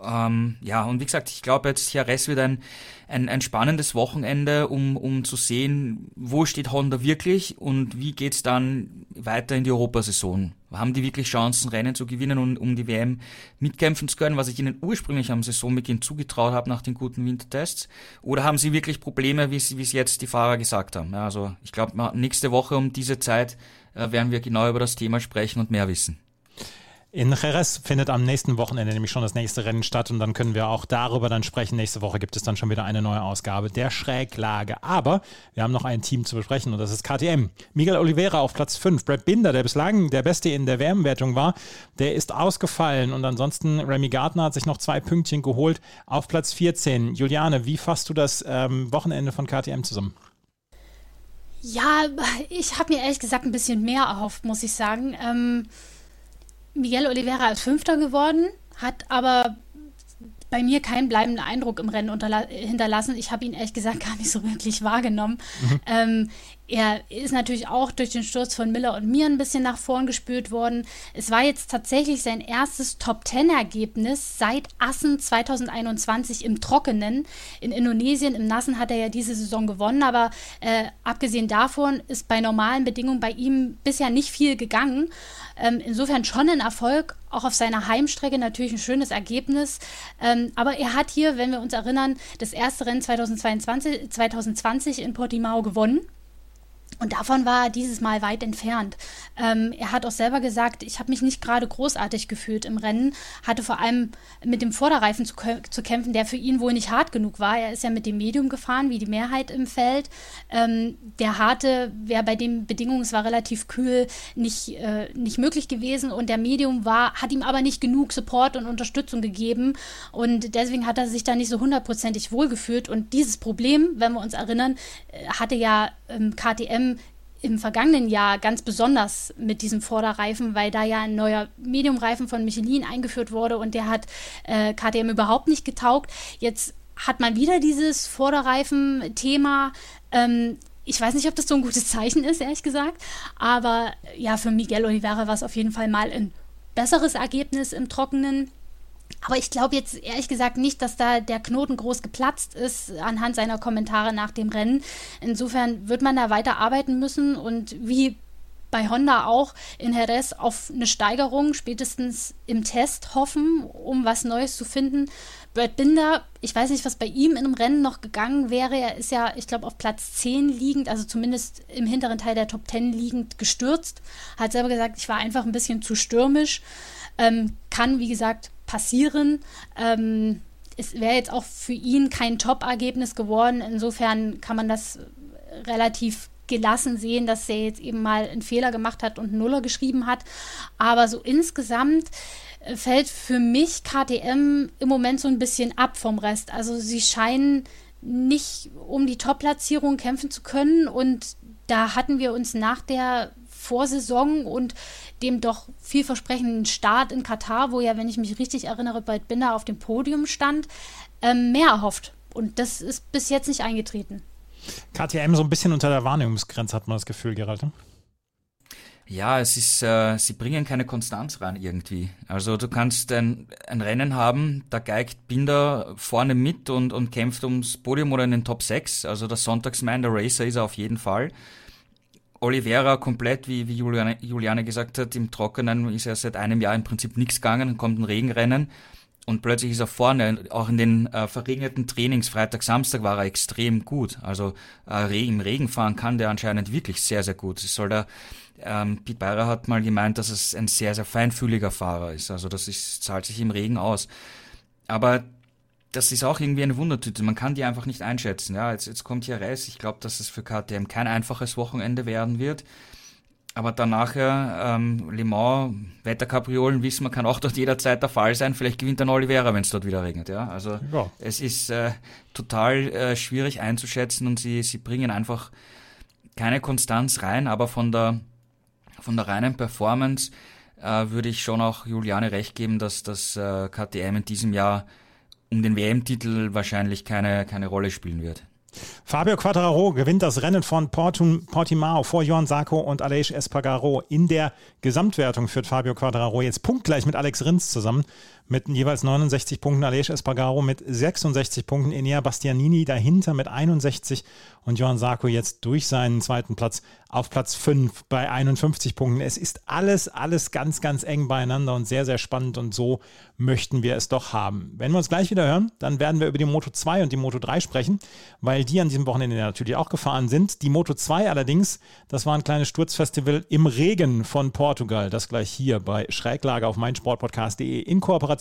ähm, ja, und wie gesagt, ich glaube jetzt Jerez wird ein, ein, ein spannendes Wochenende, um, um zu sehen, wo steht Honda wirklich und wie geht's dann weiter in die Europasaison. Haben die wirklich Chancen, Rennen zu gewinnen und um die WM mitkämpfen zu können, was ich ihnen ursprünglich am Saisonbeginn zugetraut habe nach den guten Wintertests? Oder haben sie wirklich Probleme, wie es jetzt die Fahrer gesagt haben? Ja, also ich glaube, nächste Woche um diese Zeit äh, werden wir genau über das Thema sprechen und mehr wissen. In Jerez findet am nächsten Wochenende nämlich schon das nächste Rennen statt und dann können wir auch darüber dann sprechen. Nächste Woche gibt es dann schon wieder eine neue Ausgabe der Schräglage. Aber wir haben noch ein Team zu besprechen und das ist KTM. Miguel Oliveira auf Platz 5. Brad Binder, der bislang der Beste in der WM-Wertung war, der ist ausgefallen und ansonsten Remy Gardner hat sich noch zwei Pünktchen geholt auf Platz 14. Juliane, wie fasst du das ähm, Wochenende von KTM zusammen? Ja, ich habe mir ehrlich gesagt ein bisschen mehr erhofft, muss ich sagen. Ähm Miguel Oliveira ist Fünfter geworden, hat aber bei mir keinen bleibenden Eindruck im Rennen hinterlassen. Ich habe ihn ehrlich gesagt gar nicht so wirklich wahrgenommen. Mhm. Ähm, er ist natürlich auch durch den Sturz von Miller und mir ein bisschen nach vorn gespült worden. Es war jetzt tatsächlich sein erstes Top-10-Ergebnis seit Assen 2021 im Trockenen. In Indonesien im Nassen hat er ja diese Saison gewonnen, aber äh, abgesehen davon ist bei normalen Bedingungen bei ihm bisher nicht viel gegangen. Ähm, insofern schon ein Erfolg, auch auf seiner Heimstrecke natürlich ein schönes Ergebnis. Ähm, aber er hat hier, wenn wir uns erinnern, das erste Rennen 2022, 2020 in Portimao gewonnen Und davon war er dieses Mal weit entfernt. Ähm, er hat auch selber gesagt, ich habe mich nicht gerade großartig gefühlt im Rennen, hatte vor allem mit dem Vorderreifen zu, zu, kämpfen, der für ihn wohl nicht hart genug war. Er ist ja mit dem Medium gefahren, wie die Mehrheit im Feld. Ähm, der harte wäre bei den Bedingungen, es war relativ kühl, nicht, äh, nicht möglich gewesen. Und der Medium war, hat ihm aber nicht genug Support und Unterstützung gegeben. Und deswegen hat er sich da nicht so hundertprozentig wohlgefühlt. Und dieses Problem, wenn wir uns erinnern, äh, hatte ja ähm, KTM im vergangenen Jahr ganz besonders mit diesem Vorderreifen, weil da ja ein neuer Mediumreifen von Michelin eingeführt wurde und der hat äh, KTM überhaupt nicht getaugt. Jetzt hat man wieder dieses Vorderreifen-Thema. Ähm, ich weiß nicht, ob das so ein gutes Zeichen ist, ehrlich gesagt. Aber ja, für Miguel Oliveira war es auf jeden Fall mal ein besseres Ergebnis im Trockenen. Aber ich glaube jetzt ehrlich gesagt nicht, dass da der Knoten groß geplatzt ist anhand seiner Kommentare nach dem Rennen. Insofern wird man da weiter arbeiten müssen und wie bei Honda auch in Jerez auf eine Steigerung spätestens im Test hoffen, um was Neues zu finden. Brad Binder, ich weiß nicht, was bei ihm in einem Rennen noch gegangen wäre. Er ist ja, ich glaube, auf Platz 10 liegend, also zumindest im hinteren Teil der Top 10 liegend gestürzt. Hat selber gesagt, ich war einfach ein bisschen zu stürmisch. Ähm, kann, wie gesagt, passieren. Ähm, es wäre jetzt auch für ihn kein Top-Ergebnis geworden. Insofern kann man das relativ gelassen sehen, dass er jetzt eben mal einen Fehler gemacht hat und einen Nuller geschrieben hat. Aber so insgesamt äh, fällt für mich KTM im Moment so ein bisschen ab vom Rest. Also sie scheinen nicht um die Top-Platzierung kämpfen zu können und da hatten wir uns nach der Vorsaison und dem doch vielversprechenden Start in Katar, wo ja, wenn ich mich richtig erinnere, bald Binder auf dem Podium stand, ähm, mehr erhofft. Und das ist bis jetzt nicht eingetreten. KTM so ein bisschen unter der Wahrnehmungsgrenze, hat man das Gefühl, Gerald. Ja, es ist, äh, sie bringen keine Konstanz rein irgendwie. Also du kannst ein, ein Rennen haben, da geigt Binder vorne mit und, und kämpft ums Podium oder in den Top 6. Also der Sonntagsman, der Racer ist er auf jeden Fall. Oliveira komplett, wie, wie Juliane, Juliane gesagt hat, im Trockenen ist er seit einem Jahr im Prinzip nichts gegangen, dann kommt ein Regenrennen und plötzlich ist er vorne. Auch in den äh, verregneten Trainings, Freitag, Samstag war er extrem gut. Also äh, im Regen fahren kann der anscheinend wirklich sehr, sehr gut. Es soll da, ähm, Pete Beirer hat mal gemeint, dass es ein sehr, sehr feinfühliger Fahrer ist. Also das ist, zahlt sich im Regen aus. Aber das ist auch irgendwie eine Wundertüte. Man kann die einfach nicht einschätzen. Ja, jetzt, jetzt kommt hier Reis. Ich glaube, dass es für KTM kein einfaches Wochenende werden wird. Aber dann nachher, ähm, Le Mans, Wetterkapriolen wissen, man kann auch dort jederzeit der Fall sein. Vielleicht gewinnt dann Oliveira, wenn es dort wieder regnet. Ja, also ja. es ist äh, total äh, schwierig einzuschätzen und sie, sie bringen einfach keine Konstanz rein. Aber von der, von der reinen Performance äh, würde ich schon auch Juliane recht geben, dass das äh, KTM in diesem Jahr um den WM-Titel wahrscheinlich keine, keine Rolle spielen wird. Fabio Quattararo gewinnt das Rennen von Portimao vor Johann Sarko und Aleix Espargaro. In der Gesamtwertung führt Fabio Quattararo jetzt punktgleich mit Alex Rins zusammen mit jeweils 69 Punkten, Aleix Espargaro mit 66 Punkten, Enea Bastianini dahinter mit 61 und Johann Sarko jetzt durch seinen zweiten Platz auf Platz 5 bei 51 Punkten. Es ist alles, alles ganz, ganz eng beieinander und sehr, sehr spannend und so möchten wir es doch haben. Wenn wir uns gleich wieder hören, dann werden wir über die Moto 2 und die Moto 3 sprechen, weil die an diesem Wochenende natürlich auch gefahren sind. Die Moto 2 allerdings, das war ein kleines Sturzfestival im Regen von Portugal. Das gleich hier bei Schräglage auf meinsportpodcast.de in Kooperation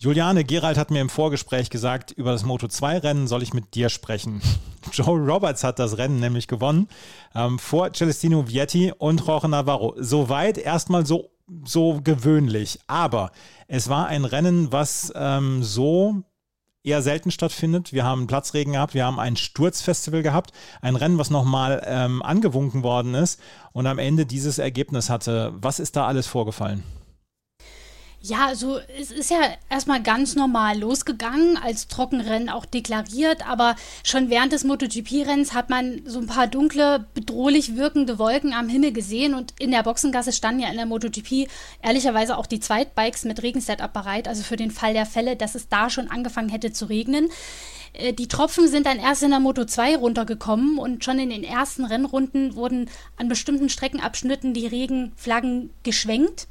Juliane, Gerald hat mir im Vorgespräch gesagt, über das Moto2-Rennen soll ich mit dir sprechen. Joe Roberts hat das Rennen nämlich gewonnen ähm, vor Celestino Vietti und Jorge Navarro. Soweit erstmal so, so gewöhnlich. Aber es war ein Rennen, was ähm, so eher selten stattfindet. Wir haben Platzregen gehabt, wir haben ein Sturzfestival gehabt, ein Rennen, was nochmal ähm, angewunken worden ist und am Ende dieses Ergebnis hatte. Was ist da alles vorgefallen? Ja, also es ist ja erstmal ganz normal losgegangen, als Trockenrennen auch deklariert, aber schon während des MotoGP-Rennens hat man so ein paar dunkle, bedrohlich wirkende Wolken am Himmel gesehen und in der Boxengasse standen ja in der MotoGP ehrlicherweise auch die Zweitbikes mit Regensetup bereit, also für den Fall der Fälle, dass es da schon angefangen hätte zu regnen. Äh, die Tropfen sind dann erst in der Moto 2 runtergekommen und schon in den ersten Rennrunden wurden an bestimmten Streckenabschnitten die Regenflaggen geschwenkt.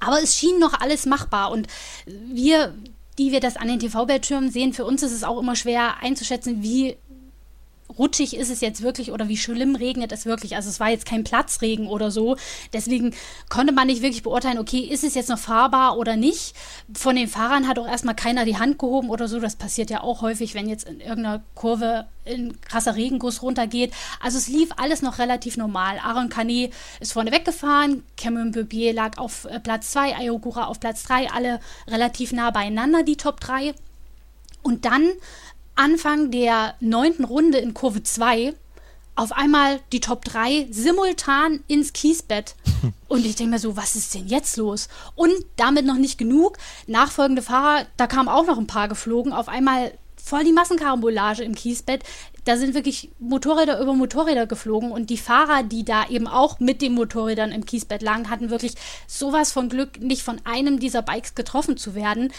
Aber es schien noch alles machbar. Und wir, die wir das an den TV-Bildschirmen sehen, für uns ist es auch immer schwer einzuschätzen, wie rutschig ist es jetzt wirklich oder wie schlimm regnet es wirklich. Also es war jetzt kein Platzregen oder so. Deswegen konnte man nicht wirklich beurteilen, okay, ist es jetzt noch fahrbar oder nicht. Von den Fahrern hat auch erstmal keiner die Hand gehoben oder so. Das passiert ja auch häufig, wenn jetzt in irgendeiner Kurve ein krasser Regenguss runtergeht. Also es lief alles noch relativ normal. Aaron Canet ist vorne weggefahren, Cameron Bubier lag auf äh, Platz 2, Ayogura auf Platz 3, alle relativ nah beieinander, die Top 3. Und dann Anfang der neunten Runde in Kurve 2 auf einmal die Top 3 simultan ins Kiesbett. Und ich denke mir so, was ist denn jetzt los? Und damit noch nicht genug. Nachfolgende Fahrer, da kamen auch noch ein paar geflogen. Auf einmal voll die Massenkarambolage im Kiesbett. Da sind wirklich Motorräder über Motorräder geflogen und die Fahrer, die da eben auch mit den Motorrädern im Kiesbett lagen, hatten wirklich sowas von Glück, nicht von einem dieser Bikes getroffen zu werden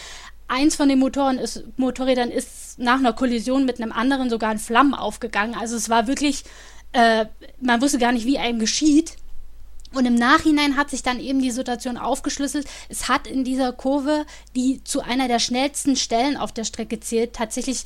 eins von den Motoren ist, Motorrädern ist nach einer Kollision mit einem anderen sogar in Flammen aufgegangen. Also es war wirklich, äh, man wusste gar nicht, wie einem geschieht. Und im Nachhinein hat sich dann eben die Situation aufgeschlüsselt. Es hat in dieser Kurve, die zu einer der schnellsten Stellen auf der Strecke zählt, tatsächlich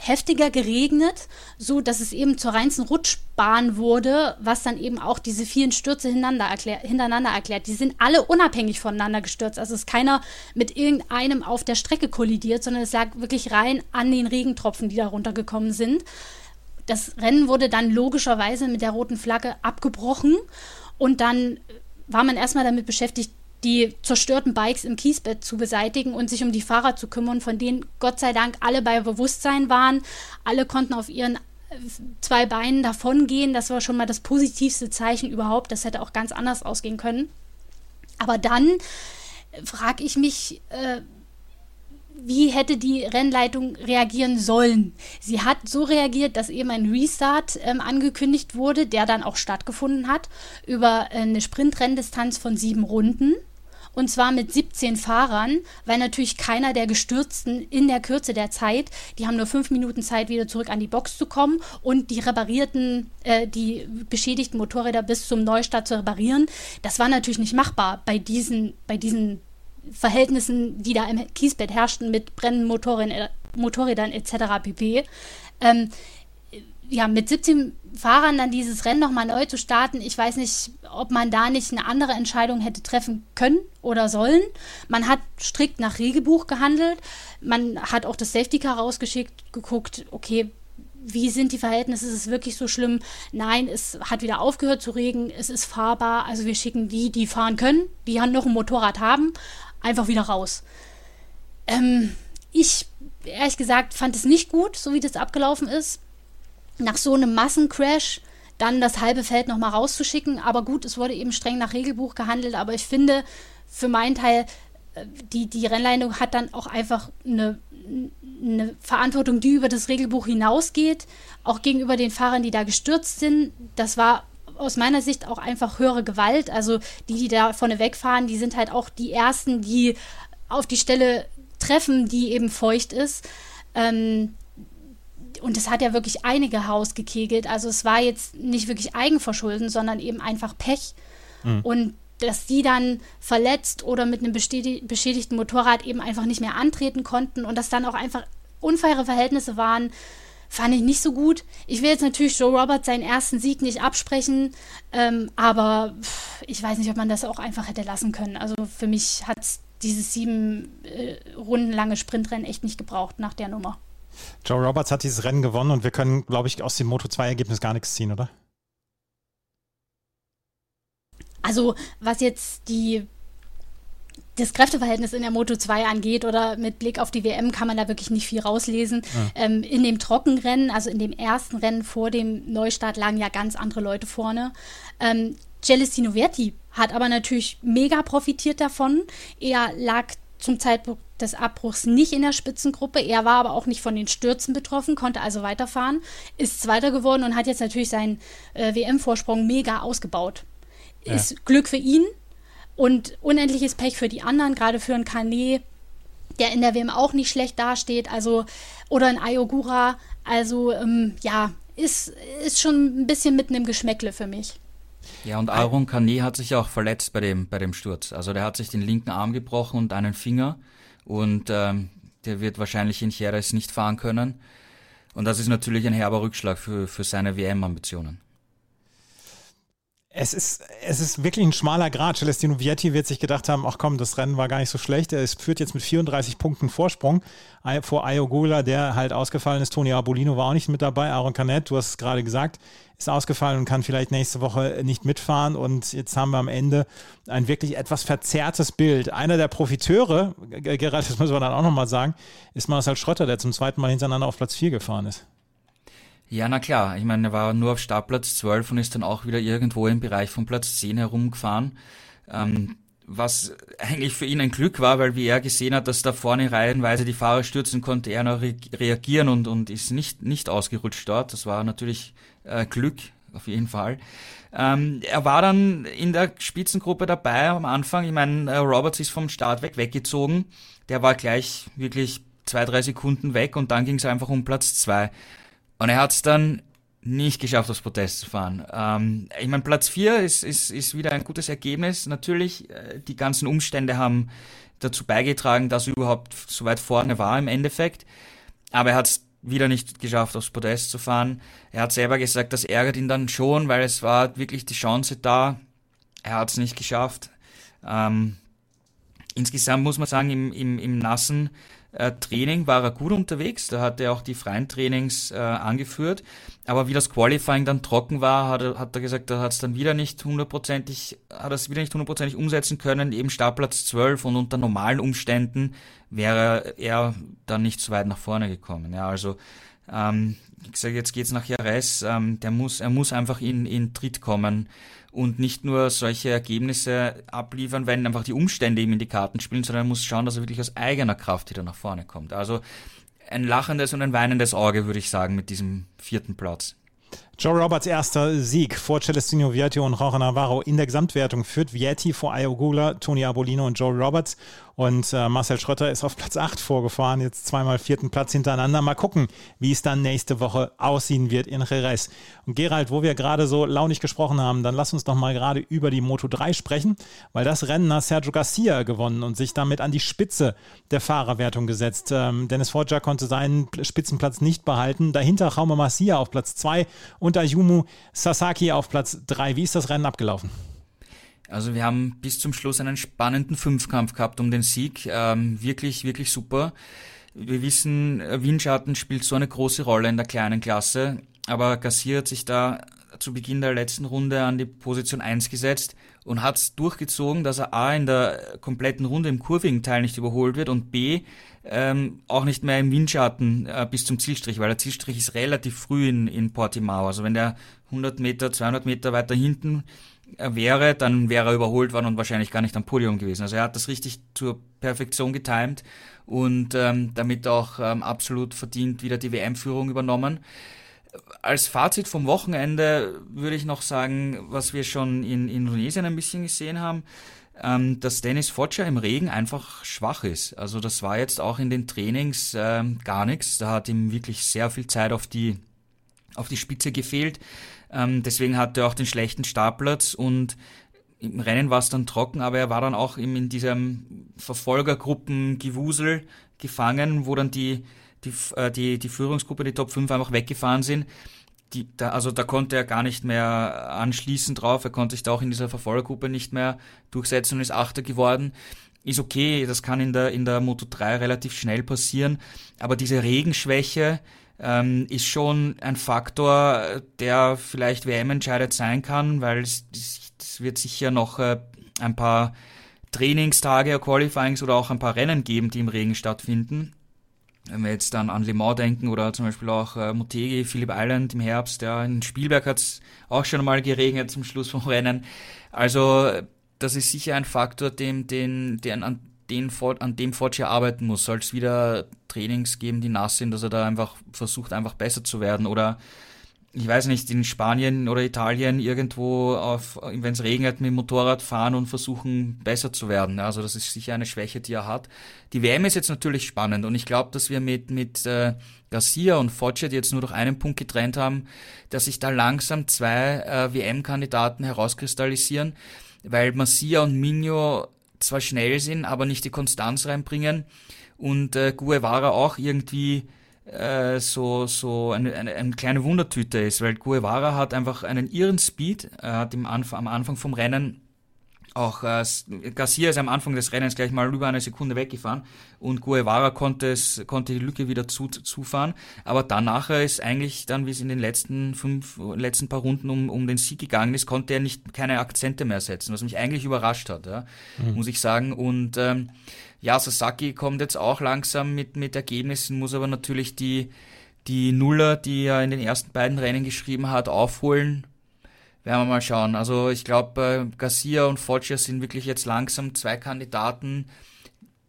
heftiger geregnet, so dass es eben zur reinsten Rutschbahn wurde, was dann eben auch diese vielen Stürze hintereinander, erklär, hintereinander erklärt. Die sind alle unabhängig voneinander gestürzt. Also ist keiner mit irgendeinem auf der Strecke kollidiert, sondern es lag wirklich rein an den Regentropfen, die da runtergekommen sind. Das Rennen wurde dann logischerweise mit der roten Flagge abgebrochen und dann war man erstmal damit beschäftigt, die zerstörten Bikes im Kiesbett zu beseitigen und sich um die Fahrer zu kümmern, von denen Gott sei Dank alle bei Bewusstsein waren. Alle konnten auf ihren äh, zwei Beinen davongehen. Das war schon mal das positivste Zeichen überhaupt. Das hätte auch ganz anders ausgehen können. Aber dann äh, frage ich mich, äh, wie hätte die Rennleitung reagieren sollen? Sie hat so reagiert, dass eben ein Restart ähm, angekündigt wurde, der dann auch stattgefunden hat, über eine Sprintrenndistanz von sieben Runden und zwar mit 17 Fahrern, weil natürlich keiner der Gestürzten in der Kürze der Zeit, die haben nur fünf Minuten Zeit, wieder zurück an die Box zu kommen und die reparierten, äh, die beschädigten Motorräder bis zum Neustart zu reparieren. Das war natürlich nicht machbar bei diesen, bei diesen Verhältnissen, die da im Kiesbett herrschten mit brennenden Motorrädern, äh, Motorrädern etc. pp. Ähm, ja, mit 17 Fahrern dann dieses Rennen nochmal neu zu starten, ich weiß nicht, ob man da nicht eine andere Entscheidung hätte treffen können oder sollen. Man hat strikt nach Regelbuch gehandelt. Man hat auch das Safety Car rausgeschickt, geguckt, okay, wie sind die Verhältnisse? Ist es wirklich so schlimm? Nein, es hat wieder aufgehört zu regen, es ist fahrbar. Also wir schicken die, die fahren können, die noch ein Motorrad haben, einfach wieder raus. Ähm, ich, ehrlich gesagt, fand es nicht gut, so wie das abgelaufen ist nach so einem Massencrash dann das halbe Feld nochmal rauszuschicken. Aber gut, es wurde eben streng nach Regelbuch gehandelt. Aber ich finde, für meinen Teil, äh, die, die Rennleitung hat dann auch einfach eine, eine Verantwortung, die über das Regelbuch hinausgeht, auch gegenüber den Fahrern, die da gestürzt sind. Das war aus meiner Sicht auch einfach höhere Gewalt. Also die, die da vorne wegfahren, die sind halt auch die Ersten, die auf die Stelle treffen, die eben feucht ist. Ähm, und es hat ja wirklich einige Haus gekegelt. Also es war jetzt nicht wirklich Eigenverschulden, sondern eben einfach Pech. Mhm. Und dass die dann verletzt oder mit einem beschädigten Motorrad eben einfach nicht mehr antreten konnten und dass dann auch einfach unfaire Verhältnisse waren, fand ich nicht so gut. Ich will jetzt natürlich Joe Roberts seinen ersten Sieg nicht absprechen, ähm, aber ich weiß nicht, ob man das auch einfach hätte lassen können. Also für mich hat dieses sieben äh, Runden lange Sprintrennen echt nicht gebraucht nach der Nummer. Joe Roberts hat dieses Rennen gewonnen und wir können, glaube ich, aus dem Moto 2-Ergebnis gar nichts ziehen, oder? Also, was jetzt die das Kräfteverhältnis in der Moto 2 angeht oder mit Blick auf die WM kann man da wirklich nicht viel rauslesen. Ja. Ähm, in dem Trockenrennen, also in dem ersten Rennen vor dem Neustart, lagen ja ganz andere Leute vorne. Ähm, Celestino Verti hat aber natürlich mega profitiert davon. Er lag zum Zeitpunkt des Abbruchs nicht in der Spitzengruppe. Er war aber auch nicht von den Stürzen betroffen, konnte also weiterfahren, ist Zweiter geworden und hat jetzt natürlich seinen äh, WM-Vorsprung mega ausgebaut. Ja. Ist Glück für ihn und unendliches Pech für die anderen, gerade für einen Kane, der in der WM auch nicht schlecht dasteht, also oder ein Ayogura. Also ähm, ja, ist, ist schon ein bisschen mitten im Geschmäckle für mich. Ja, und Aaron Kane hat sich auch verletzt bei dem, bei dem Sturz. Also der hat sich den linken Arm gebrochen und einen Finger. Und ähm, der wird wahrscheinlich in Jerez nicht fahren können. Und das ist natürlich ein herber Rückschlag für, für seine WM-Ambitionen. Es ist, es ist wirklich ein schmaler Grad. Celestino Vietti wird sich gedacht haben, ach komm, das Rennen war gar nicht so schlecht. Er führt jetzt mit 34 Punkten Vorsprung vor Ayogola, der halt ausgefallen ist. Toni Abolino war auch nicht mit dabei. Aaron Canet, du hast es gerade gesagt, ist ausgefallen und kann vielleicht nächste Woche nicht mitfahren. Und jetzt haben wir am Ende ein wirklich etwas verzerrtes Bild. Einer der Profiteure, Gerald, das müssen wir dann auch nochmal sagen, ist Marcel Schrötter, der zum zweiten Mal hintereinander auf Platz 4 gefahren ist. Ja, na klar. Ich meine, er war nur auf Startplatz 12 und ist dann auch wieder irgendwo im Bereich von Platz 10 herumgefahren. Ähm, was eigentlich für ihn ein Glück war, weil wie er gesehen hat, dass da vorne reihenweise die Fahrer stürzen, konnte er noch re reagieren und, und ist nicht, nicht ausgerutscht dort. Das war natürlich äh, Glück, auf jeden Fall. Ähm, er war dann in der Spitzengruppe dabei am Anfang. Ich meine, äh, Roberts ist vom Start weg weggezogen. Der war gleich wirklich zwei, drei Sekunden weg und dann ging es einfach um Platz zwei. Und er hat es dann nicht geschafft, aufs Protest zu fahren. Ähm, ich meine, Platz 4 ist, ist, ist wieder ein gutes Ergebnis. Natürlich, äh, die ganzen Umstände haben dazu beigetragen, dass er überhaupt so weit vorne war im Endeffekt. Aber er hat es wieder nicht geschafft, aufs Podest zu fahren. Er hat selber gesagt, das ärgert ihn dann schon, weil es war wirklich die Chance da. Er hat es nicht geschafft. Ähm, insgesamt muss man sagen, im, im, im Nassen äh, Training war er gut unterwegs, da hat er auch die freien Trainings äh, angeführt, aber wie das Qualifying dann trocken war, hat er, hat er gesagt, da hat es dann wieder nicht hundertprozentig, hat er es wieder nicht hundertprozentig umsetzen können, eben Startplatz 12 und unter normalen Umständen wäre er dann nicht so weit nach vorne gekommen. Ja, also ähm, ich sage, jetzt geht's nach Jerez, ähm, der muss, er muss einfach in, in Tritt kommen und nicht nur solche Ergebnisse abliefern, wenn einfach die Umstände ihm in die Karten spielen, sondern er muss schauen, dass er wirklich aus eigener Kraft wieder nach vorne kommt. Also ein lachendes und ein weinendes Auge, würde ich sagen, mit diesem vierten Platz. Joe Roberts erster Sieg vor Celestino Vietti und Jorge Navarro in der Gesamtwertung führt Vietti vor Ayogula, Tony Abolino und Joe Roberts. Und äh, Marcel Schrötter ist auf Platz 8 vorgefahren, jetzt zweimal vierten Platz hintereinander. Mal gucken, wie es dann nächste Woche aussehen wird in Jerez. Und Gerald, wo wir gerade so launig gesprochen haben, dann lass uns doch mal gerade über die Moto 3 sprechen, weil das Rennen hat Sergio Garcia gewonnen und sich damit an die Spitze der Fahrerwertung gesetzt. Ähm, Dennis Foggia konnte seinen Spitzenplatz nicht behalten. Dahinter Jaume Masia auf Platz 2 und Ayumu Sasaki auf Platz 3. Wie ist das Rennen abgelaufen? Also wir haben bis zum Schluss einen spannenden Fünfkampf gehabt um den Sieg. Ähm, wirklich, wirklich super. Wir wissen, äh, Windschatten spielt so eine große Rolle in der kleinen Klasse, aber Garcia hat sich da zu Beginn der letzten Runde an die Position 1 gesetzt und hat es durchgezogen, dass er A in der kompletten Runde im kurvigen Teil nicht überholt wird und B ähm, auch nicht mehr im Windschatten äh, bis zum Zielstrich, weil der Zielstrich ist relativ früh in, in Portimao. Also wenn der 100 Meter, 200 Meter weiter hinten wäre, dann wäre er überholt worden und wahrscheinlich gar nicht am Podium gewesen. Also er hat das richtig zur Perfektion getimt und ähm, damit auch ähm, absolut verdient wieder die WM-Führung übernommen. Als Fazit vom Wochenende würde ich noch sagen, was wir schon in, in Indonesien ein bisschen gesehen haben, ähm, dass Dennis Fodger im Regen einfach schwach ist. Also das war jetzt auch in den Trainings ähm, gar nichts. Da hat ihm wirklich sehr viel Zeit auf die auf die Spitze gefehlt. Ähm, deswegen hatte er auch den schlechten Startplatz und im Rennen war es dann trocken, aber er war dann auch in diesem Verfolgergruppengewusel gefangen, wo dann die, die, äh, die, die Führungsgruppe, die Top 5 einfach weggefahren sind. Die, da, also da konnte er gar nicht mehr anschließen drauf, er konnte sich da auch in dieser Verfolgergruppe nicht mehr durchsetzen und ist Achter geworden. Ist okay, das kann in der, in der Moto 3 relativ schnell passieren, aber diese Regenschwäche, ähm, ist schon ein Faktor, der vielleicht WM-entscheidend sein kann, weil es, es wird sicher noch äh, ein paar Trainingstage, Qualifyings oder auch ein paar Rennen geben, die im Regen stattfinden. Wenn wir jetzt dann an Le Mans denken oder zum Beispiel auch äh, Motegi, Phillip Island im Herbst, ja, in Spielberg hat es auch schon mal geregnet zum Schluss vom Rennen. Also das ist sicher ein Faktor, dem, den, den, an, den, an dem Forge arbeiten muss. Soll es wieder Trainings geben, die nass sind, dass er da einfach versucht, einfach besser zu werden oder ich weiß nicht, in Spanien oder Italien irgendwo auf, wenn es regnet, mit dem Motorrad fahren und versuchen, besser zu werden. Also das ist sicher eine Schwäche, die er hat. Die WM ist jetzt natürlich spannend und ich glaube, dass wir mit, mit äh, Garcia und Foggia, die jetzt nur durch einen Punkt getrennt haben, dass sich da langsam zwei äh, WM-Kandidaten herauskristallisieren, weil Masia und Minho zwar schnell sind, aber nicht die Konstanz reinbringen und äh, Guevara auch irgendwie äh, so, so eine, eine, eine kleine Wundertüte ist, weil Guevara hat einfach einen irren Speed, er hat im Anf am Anfang vom Rennen auch äh, Garcia ist am Anfang des Rennens gleich mal über eine Sekunde weggefahren und Guevara konnte es konnte die Lücke wieder zu, zufahren, aber danach ist eigentlich dann, wie es in den letzten fünf letzten paar Runden um, um den Sieg gegangen ist, konnte er nicht keine Akzente mehr setzen, was mich eigentlich überrascht hat, ja, mhm. muss ich sagen. Und ähm, ja, Sasaki kommt jetzt auch langsam mit, mit Ergebnissen, muss aber natürlich die, die Nuller, die er in den ersten beiden Rennen geschrieben hat, aufholen. Werden wir mal schauen. Also ich glaube, äh, Garcia und Foggia sind wirklich jetzt langsam zwei Kandidaten,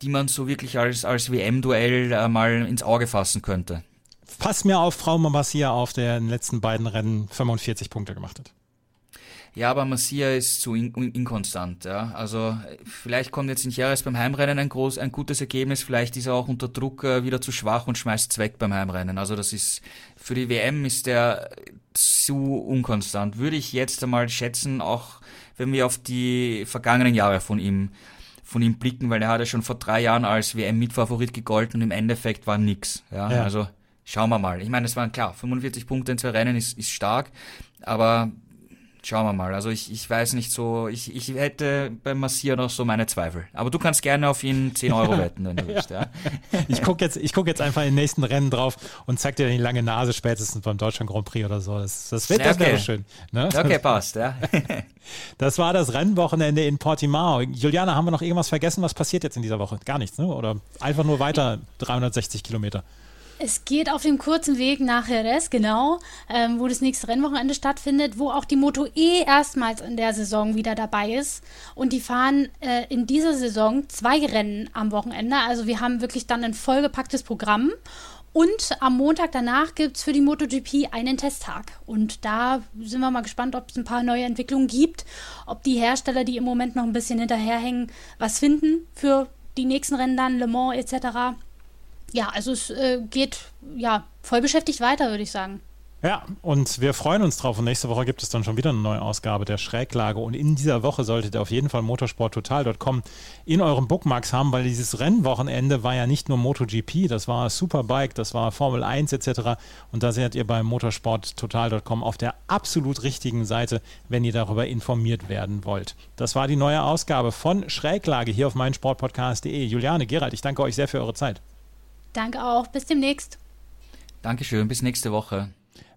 die man so wirklich als, als WM-Duell äh, mal ins Auge fassen könnte. Pass mir auf Frau Mamasia auf, der in den letzten beiden Rennen 45 Punkte gemacht hat. Ja, aber Masia ist zu in inkonstant. Ja. Also vielleicht kommt jetzt in Jerez beim Heimrennen ein, groß, ein gutes Ergebnis, vielleicht ist er auch unter Druck äh, wieder zu schwach und schmeißt es weg beim Heimrennen. Also das ist für die WM ist der zu unkonstant. Würde ich jetzt einmal schätzen, auch wenn wir auf die vergangenen Jahre von ihm von ihm blicken, weil er hat ja schon vor drei Jahren als WM-Mitfavorit gegolten und im Endeffekt war nix. Ja, ja. also schauen wir mal. Ich meine, es waren klar, 45 Punkte in zwei Rennen ist, ist stark, aber Schauen wir mal. Also ich, ich weiß nicht so, ich, ich hätte beim Massier noch so meine Zweifel. Aber du kannst gerne auf ihn 10 Euro wetten, wenn du willst. Ja. Ich gucke jetzt, guck jetzt einfach in den nächsten Rennen drauf und zeig dir die lange Nase spätestens beim Deutschland Grand Prix oder so. Das, das, wird, das wäre schön. Ne? Okay, passt. Ja. Das war das Rennwochenende in Portimao. Juliana, haben wir noch irgendwas vergessen? Was passiert jetzt in dieser Woche? Gar nichts, ne? Oder einfach nur weiter 360 Kilometer? Es geht auf dem kurzen Weg nach Jerez, genau, ähm, wo das nächste Rennwochenende stattfindet, wo auch die Moto E erstmals in der Saison wieder dabei ist. Und die fahren äh, in dieser Saison zwei Rennen am Wochenende. Also wir haben wirklich dann ein vollgepacktes Programm. Und am Montag danach gibt es für die MotoGP einen Testtag. Und da sind wir mal gespannt, ob es ein paar neue Entwicklungen gibt, ob die Hersteller, die im Moment noch ein bisschen hinterherhängen, was finden für die nächsten Rennen dann, Le Mans etc ja, also es äh, geht ja voll beschäftigt weiter, würde ich sagen. Ja, und wir freuen uns drauf. Und nächste Woche gibt es dann schon wieder eine neue Ausgabe der Schräglage. Und in dieser Woche solltet ihr auf jeden Fall motorsporttotal.com in eurem Bookmarks haben, weil dieses Rennwochenende war ja nicht nur MotoGP, das war Superbike, das war Formel 1 etc. Und da seid ihr bei motorsporttotal.com auf der absolut richtigen Seite, wenn ihr darüber informiert werden wollt. Das war die neue Ausgabe von Schräglage hier auf meinsportpodcast.de. Juliane, Gerald, ich danke euch sehr für eure Zeit. Danke auch. Bis demnächst. Dankeschön. Bis nächste Woche.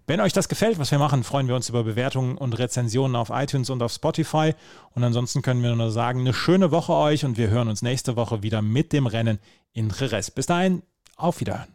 Wenn euch das gefällt, was wir machen, freuen wir uns über Bewertungen und Rezensionen auf iTunes und auf Spotify. Und ansonsten können wir nur sagen, eine schöne Woche euch und wir hören uns nächste Woche wieder mit dem Rennen in Jerez. Bis dahin, auf Wiederhören.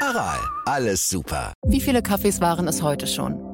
Aral, alles super. Wie viele Kaffees waren es heute schon?